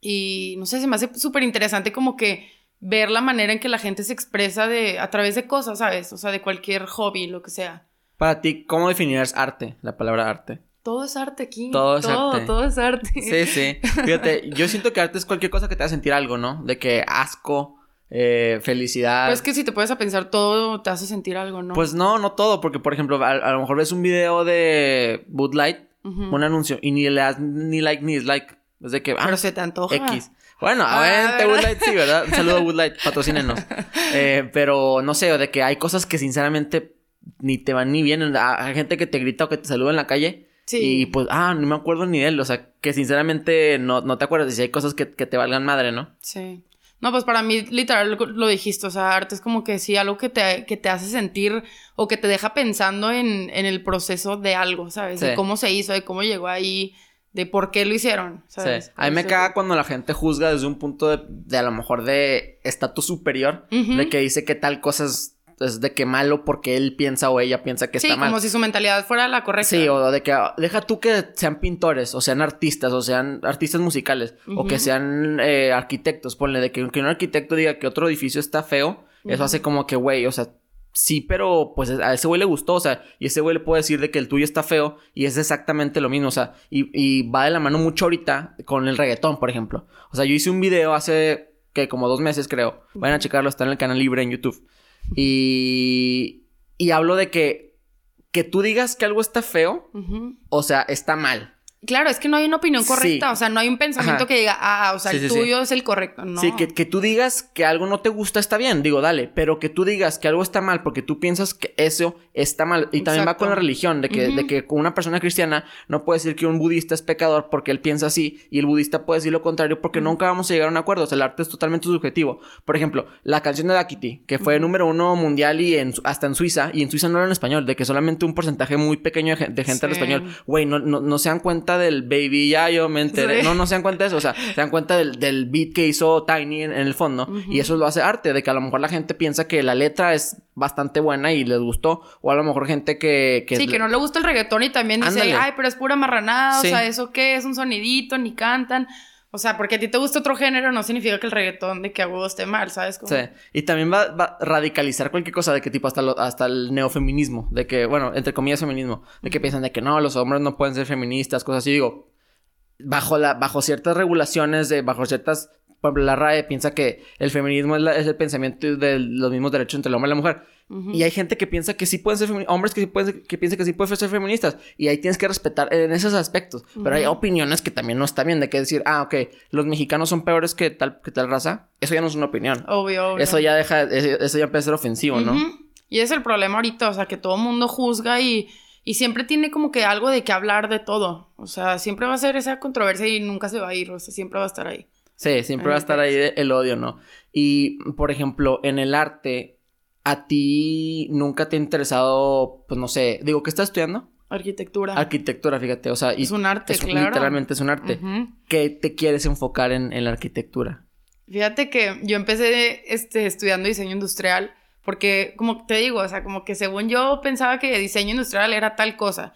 Y no sé, se me hace súper interesante como que ver la manera en que la gente se expresa de, a través de cosas, ¿sabes? O sea, de cualquier hobby, lo que sea. Para ti, ¿cómo definirías arte? La palabra arte. Todo es arte aquí. Todo es todo, arte. Todo es arte. Sí, sí. Fíjate, yo siento que arte es cualquier cosa que te haga sentir algo, ¿no? De que asco, eh, felicidad. Pues que si te puedes a pensar todo, te hace sentir algo, ¿no? Pues no, no todo, porque por ejemplo, a, a lo mejor ves un video de Bud Light, un anuncio, y ni le das ni like ni dislike. Es de que, ah, Pero se te antoja. X. Bueno, Ah, obviamente ¿verdad? Bud Light sí, ¿verdad? Un saludo a Bud Light, patrocínenos. Eh, pero no sé, de que hay cosas que sinceramente ni te van ni vienen. Hay gente que te grita o que te saluda en la calle. Sí. Y pues, ah, no me acuerdo ni de él. O sea, que sinceramente no, no te acuerdas. Y si hay cosas que, que te valgan madre, ¿no? Sí. No, pues para mí, literal, lo, lo dijiste. O sea, arte es como que sí, algo que te, que te hace sentir o que te deja pensando en, en el proceso de algo, ¿sabes? Sí. De cómo se hizo, de cómo llegó ahí, de por qué lo hicieron, ¿sabes? Sí. A mí me caga cuando la gente juzga desde un punto de, de a lo mejor de estatus superior. De que dice que tal cosa es, es de que malo porque él piensa o ella piensa que Sí, está mal. como si su mentalidad fuera la correcta. Sí, o de que ah, deja tú que sean pintores, o sean artistas, o sean artistas musicales, o que sean eh, arquitectos. Ponle de que, que un arquitecto diga que otro edificio está feo, eso hace como que, güey, o sea, sí, pero pues a ese güey le gustó, o sea, y ese güey le puede decir de que el tuyo está feo y es exactamente lo mismo, o sea, y, y va de la mano mucho ahorita con el reggaetón, por ejemplo. O sea, yo hice un video hace que como dos meses, creo. Vayan a checarlo, está en el canal libre en YouTube. Y, y hablo de que, que tú digas que algo está feo, o sea, está mal. Claro, es que no hay una opinión correcta, Sí. o sea, no hay un pensamiento Ajá. que diga, ah, o sea, Sí, el sí, tuyo es el correcto, no. Sí, que, que tú digas que algo no te gusta está bien, digo, dale, pero que tú digas que algo está mal porque tú piensas que eso está mal. Y también va con la religión, de que, de que una persona cristiana no puede decir que un budista es pecador porque él piensa así y el budista puede decir lo contrario porque nunca vamos a llegar a un acuerdo. O sea, el arte es totalmente subjetivo. Por ejemplo, la canción de Dakiti, que fue número uno mundial y en, hasta en Suiza, y en Suiza no era en español, de que solamente un porcentaje muy pequeño de, gen- de gente Sí. español. Güey, no, no, no se dan cuenta del baby, ya yo me enteré. Sí. No, no se dan cuenta de eso. O sea, se dan cuenta del, del beat que hizo Tiny en, en el fondo. Y eso lo hace arte. De que a lo mejor la gente piensa que la letra es bastante buena y les gustó. O a lo mejor gente que... que sí, que no le gusta el reggaetón y también dice, Ándale. ay, pero es pura marranada, Sí. o sea, ¿eso qué? Es un sonidito, ni cantan. O sea, porque a ti te gusta otro género no significa que el reggaetón de que a huevo esté mal, ¿sabes? Sí. Y también va, va a radicalizar cualquier cosa de que tipo hasta, lo- hasta el neofeminismo. De que, bueno, entre comillas feminismo. De que piensan de que no, los hombres no pueden ser feministas, cosas así. Digo, bajo, la, bajo ciertas regulaciones, de, bajo ciertas... Por ejemplo, la RAE piensa que el feminismo es, la- es el pensamiento de los mismos derechos entre el hombre y la mujer. Y hay gente que piensa que sí pueden ser feministas, hombres que, sí pueden, que piensan que sí pueden ser feministas. Y ahí tienes que respetar en esos aspectos. Pero hay opiniones que también no está bien de que decir, ah, ok, los mexicanos son peores que tal, que tal raza. Eso ya no es una opinión. Obvio, obvio. Eso ya deja, eso ya empieza a ser ofensivo, ¿no? Y es el problema ahorita, o sea, que todo el mundo juzga y, y siempre tiene como que algo de que hablar de todo. O sea, siempre va a ser esa controversia y nunca se va a ir, o sea, siempre va a estar ahí. Sí, siempre va a estar ahí el odio, ¿no? Y, por ejemplo, en el arte, ¿a ti nunca te ha interesado, pues no sé, digo, ¿qué estás estudiando? Arquitectura. Arquitectura, fíjate, o sea... es un arte, claro. Literalmente es un arte. ¿Qué te quieres enfocar en, en, la arquitectura? Fíjate que yo empecé este, estudiando diseño industrial porque, como te digo, o sea, como que según yo pensaba que diseño industrial era tal cosa.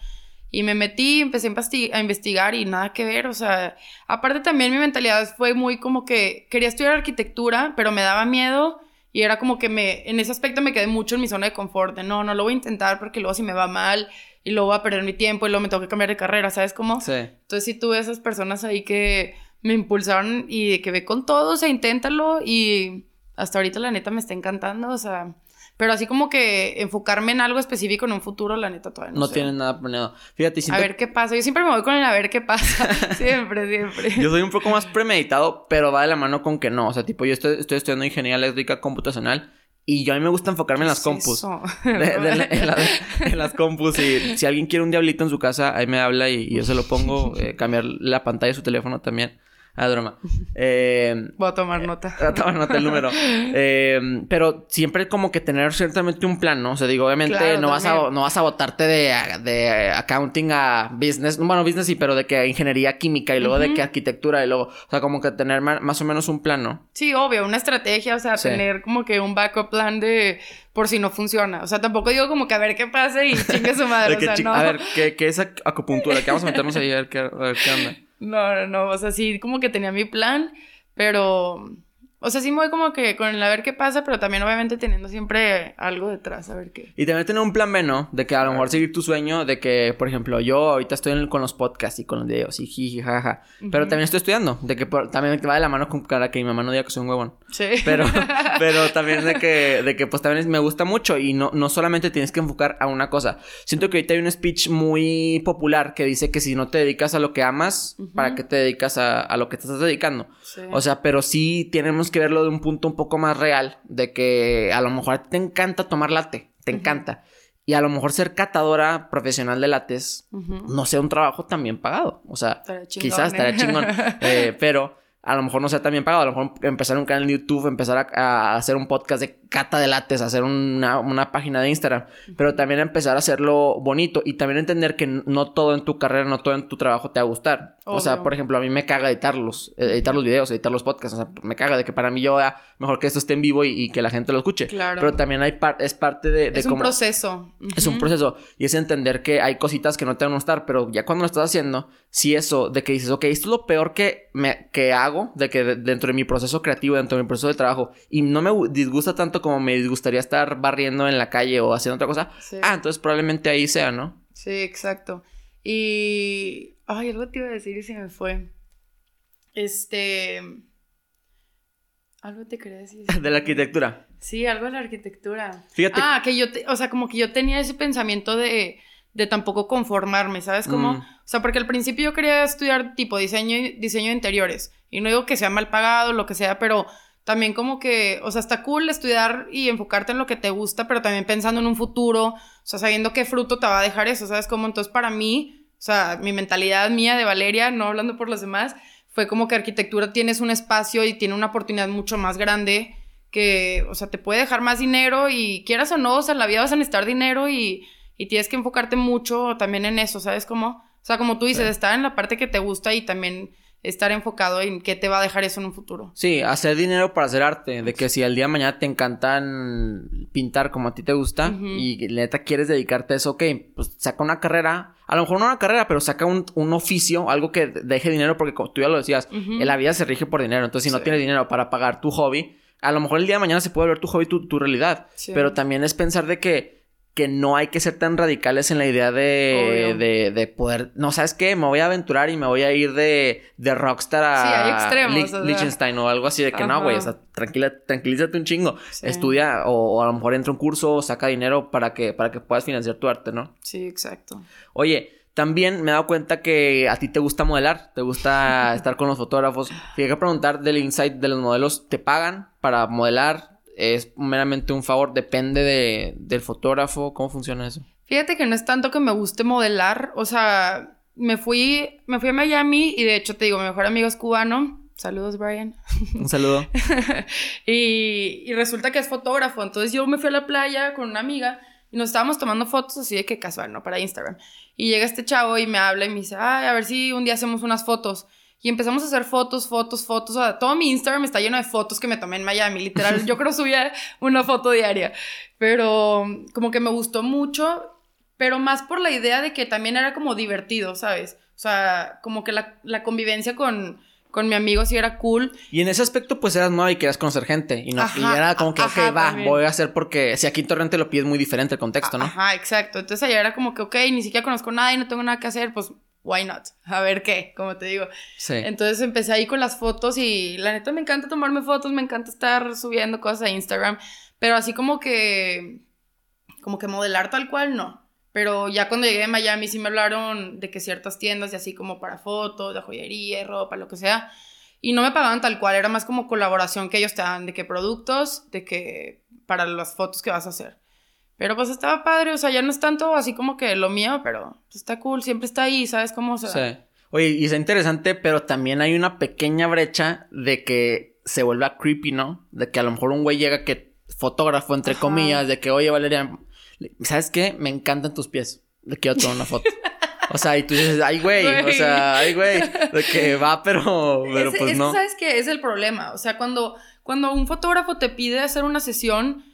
Y me metí, empecé a investigar y nada que ver, o sea, aparte también mi mentalidad fue muy como que quería estudiar arquitectura, pero me daba miedo y era como que me, en ese aspecto me quedé mucho en mi zona de confort, de no, no lo voy a intentar porque luego si me va mal y luego voy a perder mi tiempo y luego me tengo que cambiar de carrera, ¿sabes cómo? Sí. Entonces sí tuve esas personas ahí que me impulsaron y de que ve con todo, o sea, inténtalo y hasta ahorita la neta me está encantando, o sea, pero así como que enfocarme en algo específico en un futuro, la neta todavía no, no tienen nada planeado. Fíjate, A ver qué pasa. Yo siempre me voy con el a ver qué pasa. siempre, siempre. Yo soy un poco más premeditado, pero va de la mano con que no. O sea, tipo, yo estoy, estoy estudiando ingeniería eléctrica computacional. Y yo a mí me gusta enfocarme en las compus. en, las compus. Y si alguien quiere un diablito en su casa, ahí me habla y, yo se lo pongo. Eh, cambiar la pantalla de su teléfono también. Ah, broma. Eh, Voy a tomar nota. Voy a tomar nota el número. Eh, pero siempre como que tener ciertamente un plan, ¿no? O sea, digo, obviamente no, vas a, no vas a botarte de, de accounting a business. Bueno, business sí, pero de que ingeniería química y luego de que arquitectura y luego... O sea, como que tener más o menos un plan, ¿no? Sí, obvio. Una estrategia. O sea, tener como que un backup plan de... Por si no funciona. O sea, tampoco digo como que a ver qué pase y chingue su madre. o sea, no. A ver, ¿qué, ¿qué, es acupuntura? Que vamos a meternos ahí a ver qué, a ver qué onda. No, no, no, o sea, sí, como que tenía mi plan, pero o sea, sí me voy como que con el a ver qué pasa, pero también obviamente teniendo siempre algo detrás, a ver qué. Y también tener un plan B, ¿no? De que a lo mejor seguir tu sueño, de que, por ejemplo, yo ahorita estoy con los podcasts y con los videos y jiji, jaja. Pero también estoy estudiando, de que también te va de la mano con cara que mi mamá no diga que soy un huevón. Sí. Pero, pero también de que, de que pues también me gusta mucho y no, no solamente tienes que enfocar a una cosa. Siento que ahorita hay un speech muy popular que dice que si no te dedicas a lo que amas, ¿para qué te dedicas a, a lo que te estás dedicando? Sí. O sea, pero sí tenemos que verlo de un punto un poco más real, de que a lo mejor te encanta tomar latte, te encanta. Y a lo mejor ser catadora profesional de lates no sea un trabajo tan bien pagado. O sea, quizás estaría chingón. Eh, pero a lo mejor no sea tan bien pagado. A lo mejor empezar un canal de YouTube, empezar a hacer un podcast de cata de lates, hacer una, una, página de Instagram, pero también empezar a hacerlo bonito y también entender que no todo en tu carrera, no todo en tu trabajo te va a gustar. O sea, por ejemplo, a mí me caga editarlos, eh, editar los videos, editar los podcasts, o sea, me caga de que para mí yo ah, mejor que esto esté en vivo y, que la gente lo escuche. Claro. Pero también hay es parte de, Es un proceso. Es un proceso y es entender que hay cositas que no te van a gustar, pero ya cuando lo estás haciendo, si eso de que dices, ok, esto es lo peor que, me, que hago, de que dentro de mi proceso creativo, dentro de mi proceso de trabajo, y no me disgusta tanto como me disgustaría estar barriendo en la calle o haciendo otra cosa. Ah, entonces probablemente ahí sea, ¿no? Sí, exacto. Y. Ay, algo te iba a decir y se me fue. Este. Algo te quería decir. De la arquitectura. Sí, algo de la arquitectura. Fíjate. Ah, que yo, o sea, como que yo tenía ese pensamiento de, de tampoco conformarme, ¿sabes? Como, mm. o sea, porque al principio yo quería estudiar tipo diseño, diseño de interiores. Y no digo que sea mal pagado, lo que sea, pero también como que, o sea, está cool estudiar y enfocarte en lo que te gusta, pero también pensando en un futuro, o sea, sabiendo qué fruto te va a dejar eso, ¿sabes? Como entonces para mí, o sea, mi mentalidad mía de Valeria, no hablando por los demás, fue como que arquitectura tienes un espacio y tiene una oportunidad mucho más grande que, o sea, te puede dejar más dinero y quieras o no, o sea, en la vida vas a necesitar dinero y, y tienes que enfocarte mucho también en eso, ¿sabes? Como, o sea, como tú dices, estar en la parte que te gusta y también estar enfocado en qué te va a dejar eso en un futuro. Sí, hacer dinero para hacer arte. De que si al día de mañana te encantan pintar como a ti te gusta y neta quieres dedicarte a eso, ok, pues saca una carrera. A lo mejor no una carrera, pero saca un, oficio, algo que deje dinero, porque como tú ya lo decías, en la vida se rige por dinero. Entonces, si no tienes dinero para pagar tu hobby, a lo mejor el día de mañana se puede ver tu hobby, tu, tu realidad. Pero también es pensar de que que no hay que ser tan radicales en la idea de, de, de, poder. No, ¿sabes qué? Me voy a aventurar y me voy a ir de, de Rockstar a sí, hay extremos, o, Liechtenstein o algo así de que no, güey. O sea, tranquila, tranquilízate un chingo. Estudia o, a lo mejor entra un curso o saca dinero para que, para que puedas financiar tu arte, ¿no? Sí, exacto. Oye, también me he dado cuenta que a ti te gusta modelar, te gusta estar con los fotógrafos. Fíjate que preguntar del insight de los modelos, ¿te pagan para modelar? Es meramente un favor, depende de, del fotógrafo, ¿cómo funciona eso? Fíjate que no es tanto que me guste modelar, o sea, me fui, me fui a Miami y de hecho te digo, mi mejor amigo es cubano. Saludos, Brian. Un saludo. y, y resulta que es fotógrafo, entonces yo me fui a la playa con una amiga y nos estábamos tomando fotos así de que casual, ¿no? Para Instagram. Y llega este chavo y me habla y me dice, ay, a ver si un día hacemos unas fotos. Y empezamos a hacer fotos, fotos, fotos. O sea, todo mi Instagram está lleno de fotos que me tomé en Miami. Literal, yo creo subía una foto diaria. Pero como que me gustó mucho, pero más por la idea de que también era como divertido, ¿sabes? O sea, como que la, la convivencia con, con mi amigo sí era cool. Y en ese aspecto, pues eras nueva y querías conocer gente. Y, no, era como que, ok, va, voy a hacer porque si aquí en Torrente lo pides muy diferente el contexto, ¿no? Ajá, exacto. Entonces allá era como que, ok, ni siquiera conozco nada y no tengo nada que hacer, pues why not? A ver qué, como te digo. Sí. Entonces empecé ahí con las fotos y la neta me encanta tomarme fotos, me encanta estar subiendo cosas a Instagram, pero así como que, como que modelar tal cual, no. Pero ya cuando llegué a Miami sí me hablaron de que ciertas tiendas y así como para fotos, de joyería, ropa, lo que sea. Y no me pagaban tal cual, era más como colaboración que ellos te dan, de qué productos, de que para las fotos que vas a hacer. Pero pues estaba padre, o sea, ya no es tanto así como que lo mío, pero está cool, siempre está ahí, ¿sabes cómo se Sí. Oye, y es interesante, pero también hay una pequeña brecha de que se vuelva creepy, ¿no? De que a lo mejor un güey llega que fotógrafo, entre comillas, de que, oye, Valeria, ¿sabes qué? Me encantan tus pies. Le quiero tomar una foto. O sea, y tú dices, ay, güey, o sea, ay, güey, de que va, pero, pero pues no. ¿Sabes qué? Es el problema. O sea, cuando, cuando un fotógrafo te pide hacer una sesión,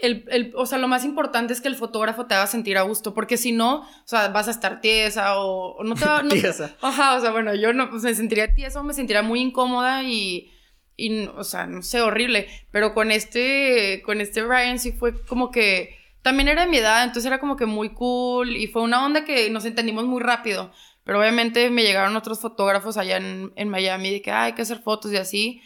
el, el, o sea, lo más importante es que el fotógrafo te haga sentir a gusto, porque si no, o sea, vas a estar tiesa o, no te va no, tiesa. Ajá, o sea, bueno, yo no, pues me sentiría tiesa o me sentiría muy incómoda y, y, o sea, no sé, horrible. Pero con este, con este Ryan sí fue como que, también era de mi edad, entonces era como que muy cool y fue una onda que nos entendimos muy rápido. Pero obviamente me llegaron otros fotógrafos allá en, en Miami de que hay que hacer fotos y así.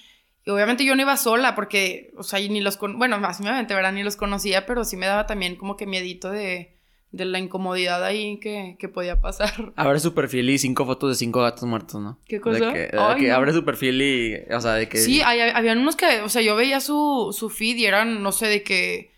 Y obviamente yo no iba sola porque, o sea, ni los, con bueno, más obviamente, ¿verdad? Ni los conocía, pero sí me daba también como que miedito de, de la incomodidad ahí que, que, podía pasar. Abre su perfil y cinco fotos de cinco gatos muertos, ¿no? ¿Qué cosa? De que, abre su perfil y, o sea, de que... Sí, hay, habían unos que, o sea, yo veía su, su feed y eran, no sé, de que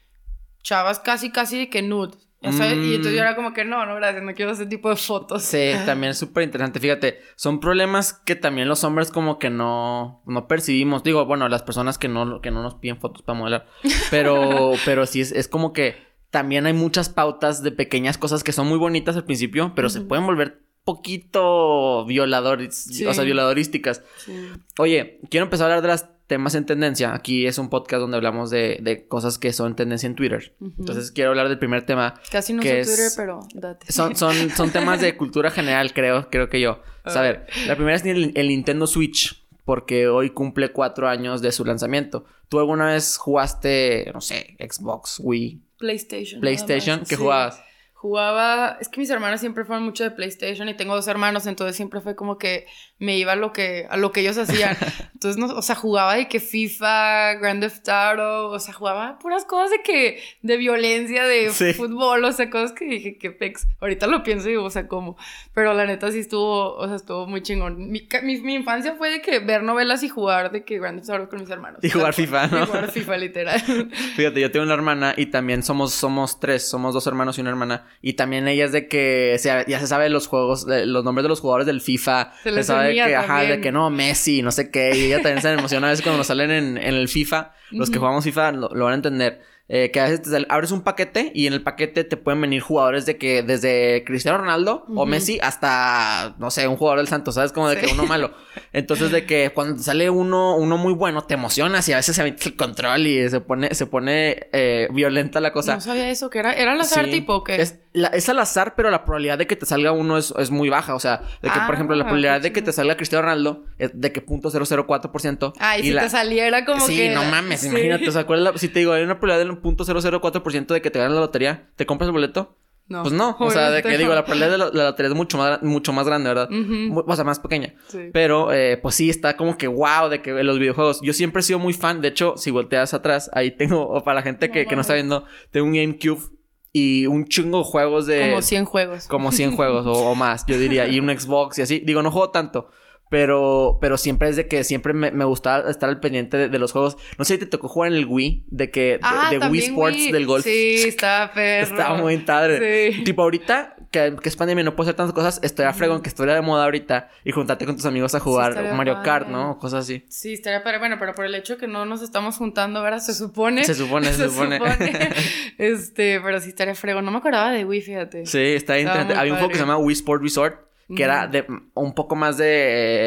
chavas casi, casi de que nude. Y entonces yo era como que no, no, gracias, no quiero ese tipo de fotos. Sí, también es súper interesante. Fíjate, son problemas que también los hombres como que no, no percibimos. Digo, bueno, las personas que no, que no nos piden fotos para modelar. Pero, pero sí, es, es como que también hay muchas pautas de pequeñas cosas que son muy bonitas al principio, pero se pueden volver poquito violadores, o sea, violadorísticas. Oye, quiero empezar a hablar de las temas en tendencia. Aquí es un podcast donde hablamos de, de cosas que son tendencia en Twitter. Entonces quiero hablar del primer tema. Casi no que Twitter, pero date. Son, son, son temas de cultura general, creo, creo que yo. a ver, la primera es el, Nintendo Switch, porque hoy cumple cuatro años de su lanzamiento. ¿Tú alguna vez jugaste, no sé, Xbox, Wii? PlayStation. PlayStation, ¿qué jugabas? Jugaba, es que mis hermanas siempre fueron mucho de PlayStation y tengo dos hermanos, entonces siempre fue como que me iba a lo que, a lo que ellos hacían. Entonces, no, o sea, jugaba de que FIFA, Grand Theft Auto, o sea, jugaba puras cosas de que, de violencia, de fútbol, o sea, cosas que dije, que pex. Ahorita lo pienso y digo, o sea, ¿cómo? Pero la neta sí estuvo, o sea, estuvo muy chingón. Mi, mi, infancia fue de que ver novelas y jugar de que Grand Theft Auto con mis hermanos. Y jugar FIFA, ¿no? Y jugar FIFA, literal. Fíjate, yo tengo una hermana y también somos, somos tres, somos dos hermanos y una hermana. Y también ella es de que ya se sabe los juegos, los nombres de los jugadores del FIFA. Se, sabe que, ajá, de que no, Messi, no sé qué. Y ella también se emociona a veces cuando nos salen en, en el FIFA. Los que jugamos FIFA lo, van a entender. Eh, que a veces abres un paquete y en el paquete te pueden venir jugadores de que desde Cristiano Ronaldo o Messi hasta, no sé, un jugador del Santos, ¿sabes? Como de que uno malo. Entonces de que cuando sale uno, uno muy bueno, te emocionas y a veces se mete el control y se pone, se pone eh, violenta la cosa. No sabía eso, que era, era la sí. tipo o qué? La- es al azar, pero la probabilidad de que te salga uno es, es muy baja. O sea, de que, por Ah, ejemplo, la qué probabilidad de que te salga Cristiano Ronaldo es de que .004%. Ay, y si la- te saliera como sí, que... no mames, Sí. imagínate. O sea, ¿cuál es la- si te digo, hay una probabilidad del .004% de que te ganes la lotería, ¿te compras el boleto? No, Pues no, o sea, de que digo, la probabilidad de la, la lotería es mucho más, mucho más grande, ¿verdad? O sea, más pequeña. Sí. Pero, eh, pues sí, está como que wow de que los videojuegos. Yo siempre he sido muy fan. De hecho, si volteas atrás, ahí tengo, o para la gente que, No que no está viendo, tengo un GameCube y un chingo de juegos de. Como 100 juegos. como 100 juegos o, o más, yo diría. Y un Xbox y así. Digo, no juego tanto. Pero, pero siempre es de que siempre me, me gustaba estar al pendiente de, de los juegos. No sé si te tocó jugar en el Wii, de que de, Ah, de Wii Sports Wii. del golf. Sí, está perro. Estaba muy padre. Sí. Tipo, ahorita que, que es pandemia no puedo hacer tantas cosas, estoy a fregón que estuviera de moda ahorita y juntarte con tus amigos a jugar estaría Mario Kart. ¿no? O cosas así. Sí, estaría padre. Bueno, pero por el hecho que no nos estamos juntando, ¿verdad? Se supone. Se supone, se supone. este, pero sí estaría frego. No me acordaba de Wii, fíjate. Sí, está interesante. Había un juego que se llama Wii Sport Resort, que era de un poco más de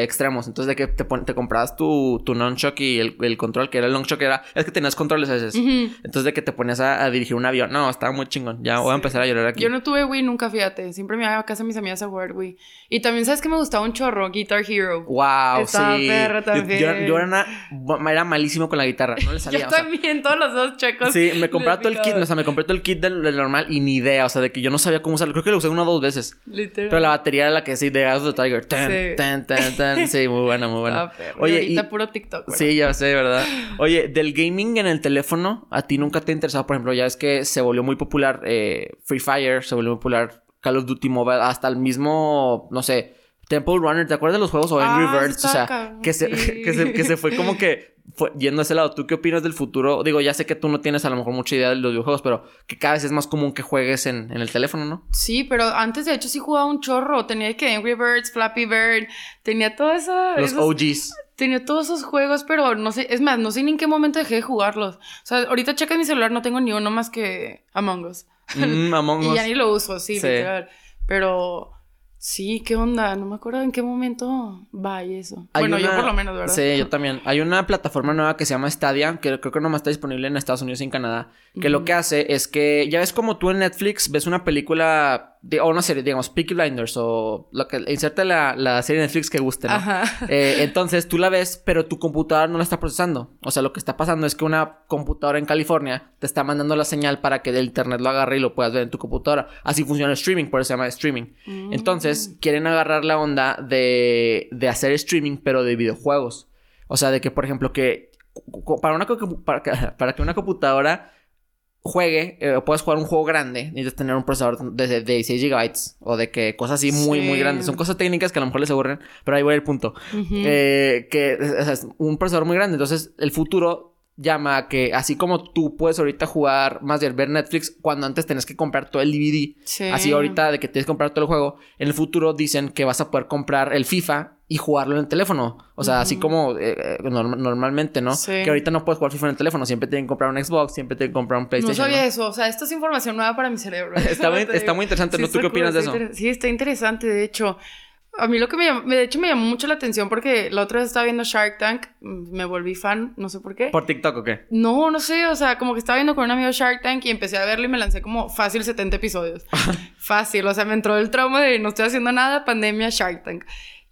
eh, extremos. Entonces, de que te, te comprabas tu, tu nunchuck y el, el control, que era el nunchuck, era... Es que tenías controles a veces. Entonces, de que te ponías a, a dirigir un avión. No, estaba muy chingón. Ya voy a empezar a llorar aquí. Yo no tuve Wii nunca, fíjate. Siempre me iba a casa de mis amigas a jugar Wii. Y también, ¿sabes que me gustaba un chorro? Guitar Hero. Wow, Estaba sí. Yo- Yo, también. yo era, una- era malísimo con la guitarra. No le sabía. Yo o sea, también, todos los dos checos. Sí, me compraba todo el kit, o sea, me compré todo el kit del, del normal y ni idea, o sea, de que yo no sabía cómo usarlo. Creo que lo usé una o dos veces. Literal. Pero la batería era la que sí, de Gas of the Tiger. Tan, Sí. tan, tan, tan. Sí, muy buena, muy buena. Ah. Oye, y ahorita y- puro TikTok. Sí, ya sé, ¿verdad? Oye, del gaming en el teléfono, ¿a ti nunca te ha interesado? Por ejemplo, ya es que se volvió muy popular eh, Free Fire, se volvió muy popular Call of Duty Mobile, hasta el mismo, no sé, Temple Runner, ¿te acuerdas de los juegos? O Angry Ah, Birds, o sea, que se, sí. que, se, que se fue como que fue yendo a ese lado. ¿Tú qué opinas del futuro? Digo, ya sé que tú no tienes a lo mejor mucha idea de los videojuegos, pero que cada vez es más común que juegues en, en el teléfono, ¿no? Sí, pero antes de hecho sí jugaba un chorro. Tenía que Angry Birds, Flappy Bird, tenía todo eso. Los esos- OGs. Tenía todos esos juegos, pero no sé, es más, no sé ni en qué momento dejé de jugarlos. O sea, ahorita checa mi celular, no tengo ni uno más que Among Us. Mm, Among Y Us. ya ni lo uso, sí, Sí. literal. Pero sí, ¿qué onda? No me acuerdo en qué momento va y eso. Hay bueno, yo por lo menos, ¿verdad? Sí, yo también. Hay una plataforma nueva que se llama Stadia, que creo que nomás está disponible en Estados Unidos y en Canadá, que lo que hace es que, ya ves como tú en Netflix ves una película, de, o una serie, digamos, Peaky Blinders, o lo que, inserta la, la serie de Netflix que guste, ¿no? Ajá. Eh, entonces tú la ves, pero tu computadora no la está procesando. O sea, lo que está pasando es que una computadora en California te está mandando la señal para que el internet lo agarre y lo puedas ver en tu computadora. Así funciona el streaming, por eso se llama streaming. Mm. Entonces, quieren agarrar la onda de, de hacer streaming, pero de videojuegos. O sea, de que, por ejemplo, que para, una, para que una computadora juegue, eh, puedas jugar un juego grande, necesitas tener un procesador de, de 16 GB o de que cosas así muy, muy grandes. Son cosas técnicas que a lo mejor les aburren, pero ahí voy al punto. Eh, que o sea, es un procesador muy grande. Entonces, el futuro llama a que así como tú puedes ahorita jugar, más bien ver Netflix, cuando antes tenés que comprar todo el DVD. Sí. Así ahorita de que tienes que comprar todo el juego, en el futuro dicen que vas a poder comprar el FIFA y jugarlo en el teléfono. O sea, así como eh, eh, norm- normalmente, ¿no? Sí. Que ahorita no puedes jugar FIFA en el teléfono, siempre tienen que comprar un Xbox, siempre tienen que comprar un No PlayStation. sabía ¿no? eso, o sea, esto es información nueva para mi cerebro. Está muy- está muy interesante, ¿no? ¿Tú qué opinas de eso? Sí, está interesante, de hecho. A mí lo que me llamó, de hecho me llamó mucho la atención porque la otra vez estaba viendo Shark Tank, mm, me volví fan, no sé por qué. ¿Por TikTok o qué? No, no sé, o sea, como que estaba viendo con un amigo Shark Tank y empecé a verlo y me lancé como fácil 70 episodios. fácil, o sea, me entró el trauma de no estoy haciendo nada, pandemia, Shark Tank.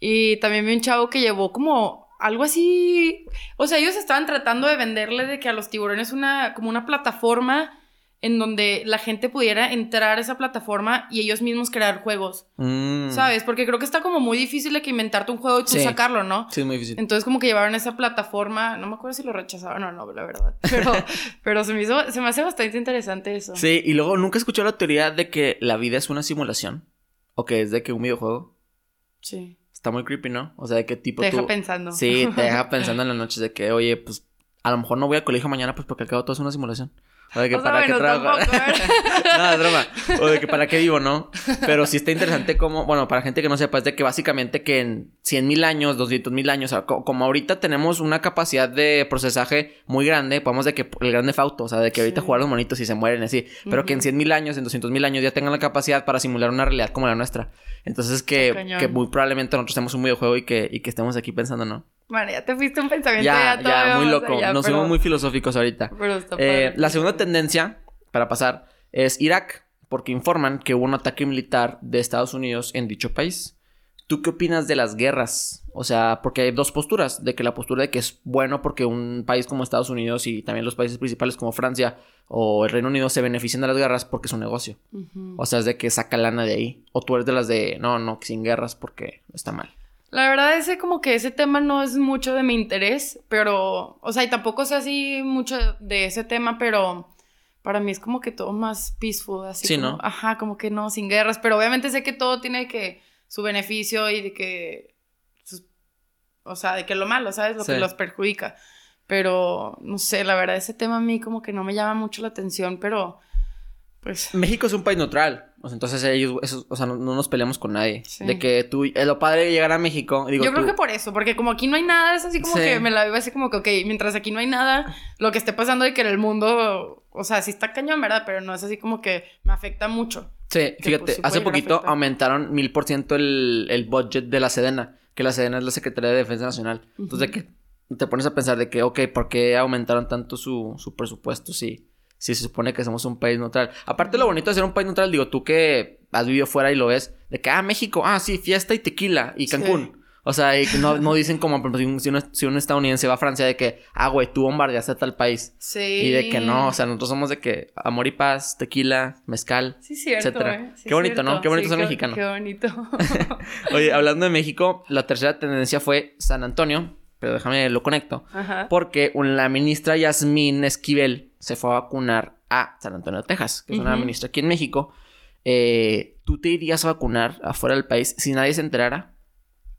Y también vi un chavo que llevó como algo así, o sea, ellos estaban tratando de venderle de que a los tiburones una como una plataforma en donde la gente pudiera entrar a esa plataforma y ellos mismos crear juegos, Mm. ¿sabes? Porque creo que está como muy difícil de que inventarte un juego y tú Sí. sacarlo, ¿no? Sí, es muy difícil. Entonces como que llevaron esa plataforma, no me acuerdo si lo rechazaron o no, la verdad. Pero, pero se me hizo, se me hace bastante interesante eso. Sí, y luego nunca escuchó la teoría de que la vida es una simulación. O que es de que un videojuego. Sí. Está muy creepy, ¿no? O sea, de qué tipo Te deja pensando. Sí, te deja pensando en las noches de que, oye, pues a lo mejor no voy a colegio mañana, pues porque al cabo todo es una simulación. O de que O sea, para qué bueno, trabajo. es broma. O de que para qué vivo, ¿no? Pero sí está interesante como, bueno, para gente que no sepa, es de que básicamente que en 100 mil años, 200 mil años, o sea, co- como ahorita tenemos una capacidad de procesaje muy grande, podemos de que el grande fauto, o sea, de que ahorita Sí. jugar los monitos y se mueren así, pero que en Ujú. 100 mil años, en 200 mil años ya tengan la capacidad para simular una realidad como la nuestra. Entonces que, que muy probablemente nosotros tenemos un videojuego y que, y que estemos aquí pensando, ¿no? Bueno, ya te fuiste un pensamiento Ya, ya, ya, muy loco. allá, Nos pero- fuimos muy filosóficos ahorita. Pero está Eh, la segunda tendencia, para pasar, es Irak. porque informan que hubo un ataque militar de Estados Unidos en dicho país. ¿Tú qué opinas de las guerras? O sea, porque hay dos posturas, de que la postura de que es bueno porque un país como Estados Unidos y también los países principales como Francia o el Reino Unido se benefician de las guerras porque es un negocio. O sea, es de que saca lana de ahí. O tú eres de las de, no, no, sin guerras porque está mal. La verdad ese como que ese tema no es mucho de mi interés, pero, o sea, y tampoco sé así mucho de ese tema, pero para mí es como que todo más peaceful, así Sí, como, ¿no? ajá, como que no, sin guerras, pero obviamente sé que todo tiene que su beneficio y de que, sus- o sea, de que lo malo, ¿sabes? Lo Sí. que los perjudica. Pero, no sé, la verdad ese tema a mí como que no me llama mucho la atención, pero, pues, México es un país neutral. O sea, entonces ellos, esos- o sea, no, no nos peleamos con nadie. Sí. De que tú, es lo padre de llegar a México. Digo, yo creo tú- que por eso, porque como aquí no hay nada, es así como Sí. que me la vivo así como que, ok, mientras aquí no hay nada, lo que esté pasando de que en el mundo, o sea, sí está cañón, ¿verdad? Pero no es así como que me afecta mucho. Sí, fíjate, pues, sí hace poquito aumentaron mil por ciento el, budget de la Sedena, que la Sedena es la Secretaría de Defensa Nacional. Entonces, de que te pones a pensar de que, ok, ¿por qué aumentaron tanto su, su presupuesto si, si se supone que somos un país neutral? Aparte, lo bonito de ser un país neutral, digo, tú que has vivido fuera y lo ves, de que, ah, México, ah, sí, fiesta y tequila y Sí. Cancún. O sea, y no, no dicen como, si un, si un estadounidense va a Francia de que, ah, güey, tú bombardeaste a tal país. Sí. Y de que no, o sea, nosotros somos de que amor y paz, tequila, mezcal. Sí, cierto, etcétera. ¿eh? Sí, Qué bonito, cierto. ¿no? Qué bonito Sí, ser qué- mexicano. Qué bonito. Oye, hablando de México, la tercera tendencia fue San Antonio, pero déjame lo conecto. Ajá. Porque la ministra Yasmín Esquivel se fue a vacunar a San Antonio, Texas, que es una Ujú. ministra aquí en México. Eh, ¿Tú te irías a vacunar afuera del país si nadie se enterara?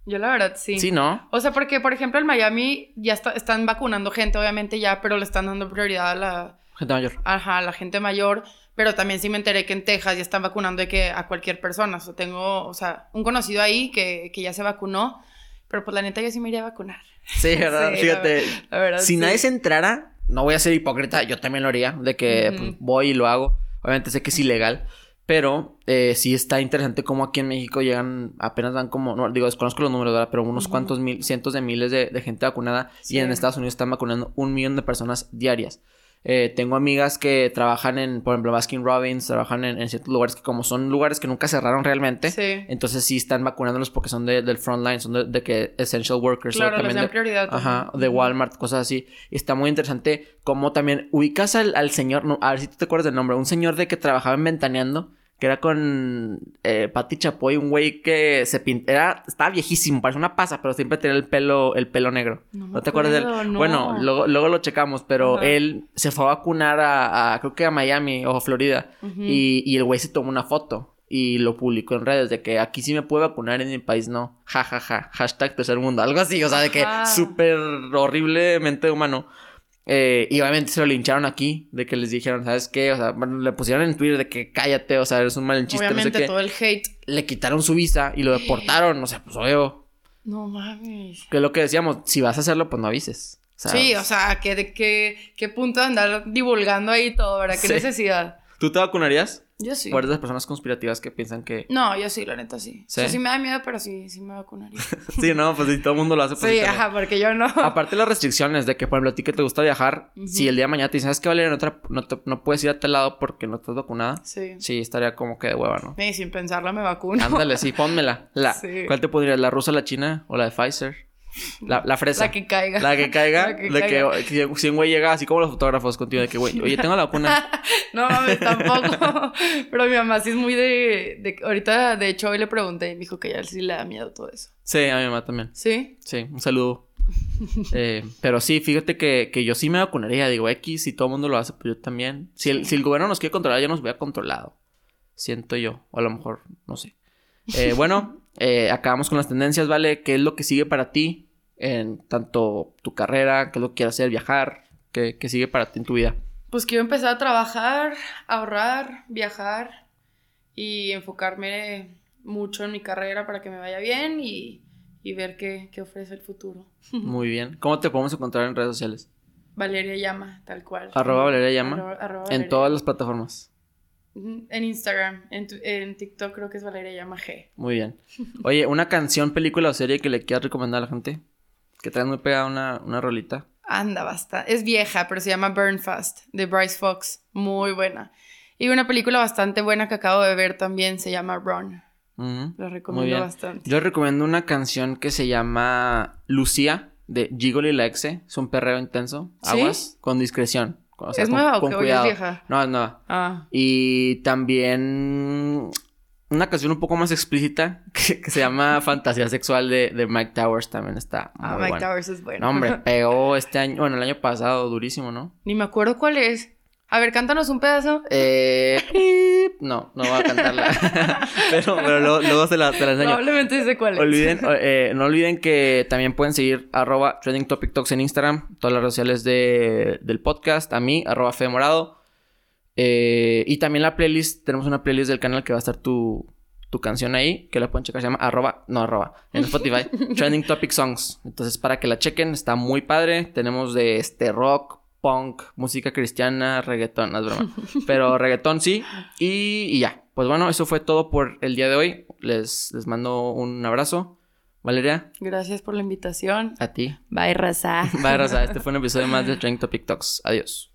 Yo la verdad sí. Sí, ¿no? O sea, porque, por ejemplo, en Miami ya está- están vacunando gente, obviamente ya, pero le están dando prioridad a la, Gente mayor. ajá, a la gente mayor. Pero también sí me enteré que en Texas ya están vacunando de que a cualquier persona. O sea, tengo, o sea, un conocido ahí que, que ya se vacunó. Pero pues la neta yo sí me iría a vacunar. Sí, ¿verdad? Sí, Fíjate. La verdad. Si sí. nadie se enterara, no voy a ser hipócrita, yo también lo haría, de que pues, voy y lo hago. Obviamente sé que es ilegal, pero eh, sí está interesante cómo aquí en México llegan, apenas van como, no, digo, desconozco los números, ¿verdad? Pero unos cuantos mil, cientos de miles de, de gente vacunada Sí. y en Estados Unidos están vacunando un millón de personas diarias. Eh, tengo amigas que trabajan en, por ejemplo, Baskin Robbins, trabajan en, en ciertos lugares que como son lugares que nunca cerraron realmente, Sí. entonces sí están vacunándolos porque son de- del frontline, son de, de que essential workers. o Claro, les también dan de- prioridad. Ajá, de. Walmart, cosas así. Y está muy interesante cómo también ubicas al, al señor, no, a ver si tú te acuerdas del nombre, un señor de que trabajaba en Ventaneando, que era con eh, Pati Chapoy, un güey que se pintaba, estaba viejísimo, parece una pasa, pero siempre tenía el pelo, el pelo negro. No ¿No, me te acuerdas de él? no. Bueno, luego, luego lo checamos, pero Ajá. él se fue a vacunar a, a, creo que a Miami o Florida, y, y el güey se tomó una foto. Y lo publicó en redes de que aquí sí me puedo vacunar en mi país no. Ja, ja, ja. Hashtag tercer mundo. Algo así. O sea, de que súper horriblemente humano. Eh, y obviamente se lo lincharon aquí. De que les dijeron, ¿sabes qué? O sea, bueno, le pusieron en Twitter de que cállate. O sea, eres un mal chiste. No sé Obviamente qué. todo el hate. Le quitaron su visa y lo deportaron. O sea, pues obvio. No mames. Que es lo que decíamos. Si vas a hacerlo, pues no avises. O sea, sí, o sea, ¿qué, de qué, qué punto de andar divulgando ahí todo, ¿verdad? ¿Qué Sí. necesidad? ¿Tú te vacunarías? Yo sí. ¿O eres de las personas conspirativas que piensan que... No, yo sí, la neta sí. ¿Sí? Sí, sí me da miedo, pero sí, sí me vacunaría. sí, no, pues si todo el mundo lo hace. pues sí, ajá, porque yo no. Aparte las restricciones de que, por ejemplo, a ti que te gusta viajar, si el día de mañana te dicen, ¿sabes qué, Valeria? No, te- no, te- no puedes ir a tal lado porque no estás vacunada. Sí. Sí, estaría como que de hueva, ¿no? Sí, sin pensarla me vacuno. Ándale, sí, pónmela. La, Sí. ¿Cuál te pondrías? ¿La rusa, la china o la de Pfizer? La, la fresa. La que caiga. La que caiga. La que de caiga. que si, si un güey llega así como los fotógrafos contigo, de que, güey, oye, tengo la vacuna. No mames, tampoco. Pero mi mamá sí es muy de, de... Ahorita, de hecho, hoy le pregunté y me dijo que ya sí le da miedo todo eso. Sí, a mi mamá también. ¿Sí? Sí, un saludo. Eh, pero sí, fíjate que, que yo sí me vacunaría. Digo, X, si todo el mundo lo hace, pues yo también. Si el, si el gobierno nos quiere controlar, ya nos hubiera controlado. Siento yo. O a lo mejor, no sé. Eh, bueno, eh, acabamos con las tendencias, ¿vale? ¿Qué es lo que sigue para ti en tanto tu carrera? ¿Qué es lo que quieres hacer? ¿Viajar? ¿Qué, qué sigue para ti en tu vida? Pues quiero empezar a trabajar, ahorrar, viajar y enfocarme mucho en mi carrera para que me vaya bien y, y ver qué, qué ofrece el futuro. Muy bien. ¿Cómo te podemos encontrar en redes sociales? Valeria Llama, tal cual. Arroba Valeria Llama. Arroba- arroba En todas las plataformas. En Instagram, en, tu- en TikTok creo que es Valeria Llama G. Muy bien. Oye, una canción, película o serie que le quieras recomendar a la gente. Que traes muy pegada una, una rolita. Anda, basta. Es vieja, pero se llama Burn Fast, de Bryce Fox. Muy buena. Y una película bastante buena que acabo de ver también se llama Run. Ujú. La recomiendo bastante. Yo recomiendo una canción que se llama Lucía de Gigolo y la Exe. Es un perreo intenso. ¿Sí? Aguas. Con discreción. O sea, ¿Es con- nueva con qué? ¿O ya es cuidado. vieja? No, es nueva. Ah, Y también una canción un poco más explícita que, que se llama Fantasía Sexual de, de Mike Towers. También está muy ah Mike buena. Towers es bueno. No, hombre, pegó este año, bueno, el año pasado, durísimo, ¿no? Ni me acuerdo cuál es. A ver, cántanos un pedazo. Eh, no, no voy a cantarla. pero pero luego, luego se, la, se la enseño. Probablemente sé cuál es. Olviden, eh, no olviden que también pueden seguir arroba Trending Topic Talks en Instagram, todas las redes sociales de- del podcast, a mí, arroba Fede Morado. Eh, y también la playlist, tenemos una playlist del canal que va a estar tu, tu canción ahí, que la pueden checar, se llama arroba, no arroba, en Spotify, Trending Topic Songs. Entonces, para que la chequen, está muy padre. Tenemos de este rock, punk, música cristiana, reggaetón, no es broma. Pero reggaetón sí. Y, y ya. Pues bueno, eso fue todo por el día de hoy. Les, les mando un abrazo. Valeria, Gracias por la invitación. a ti. Bye, raza. Bye, Raza. Este fue un episodio más de Trending Topic Talks. Adiós.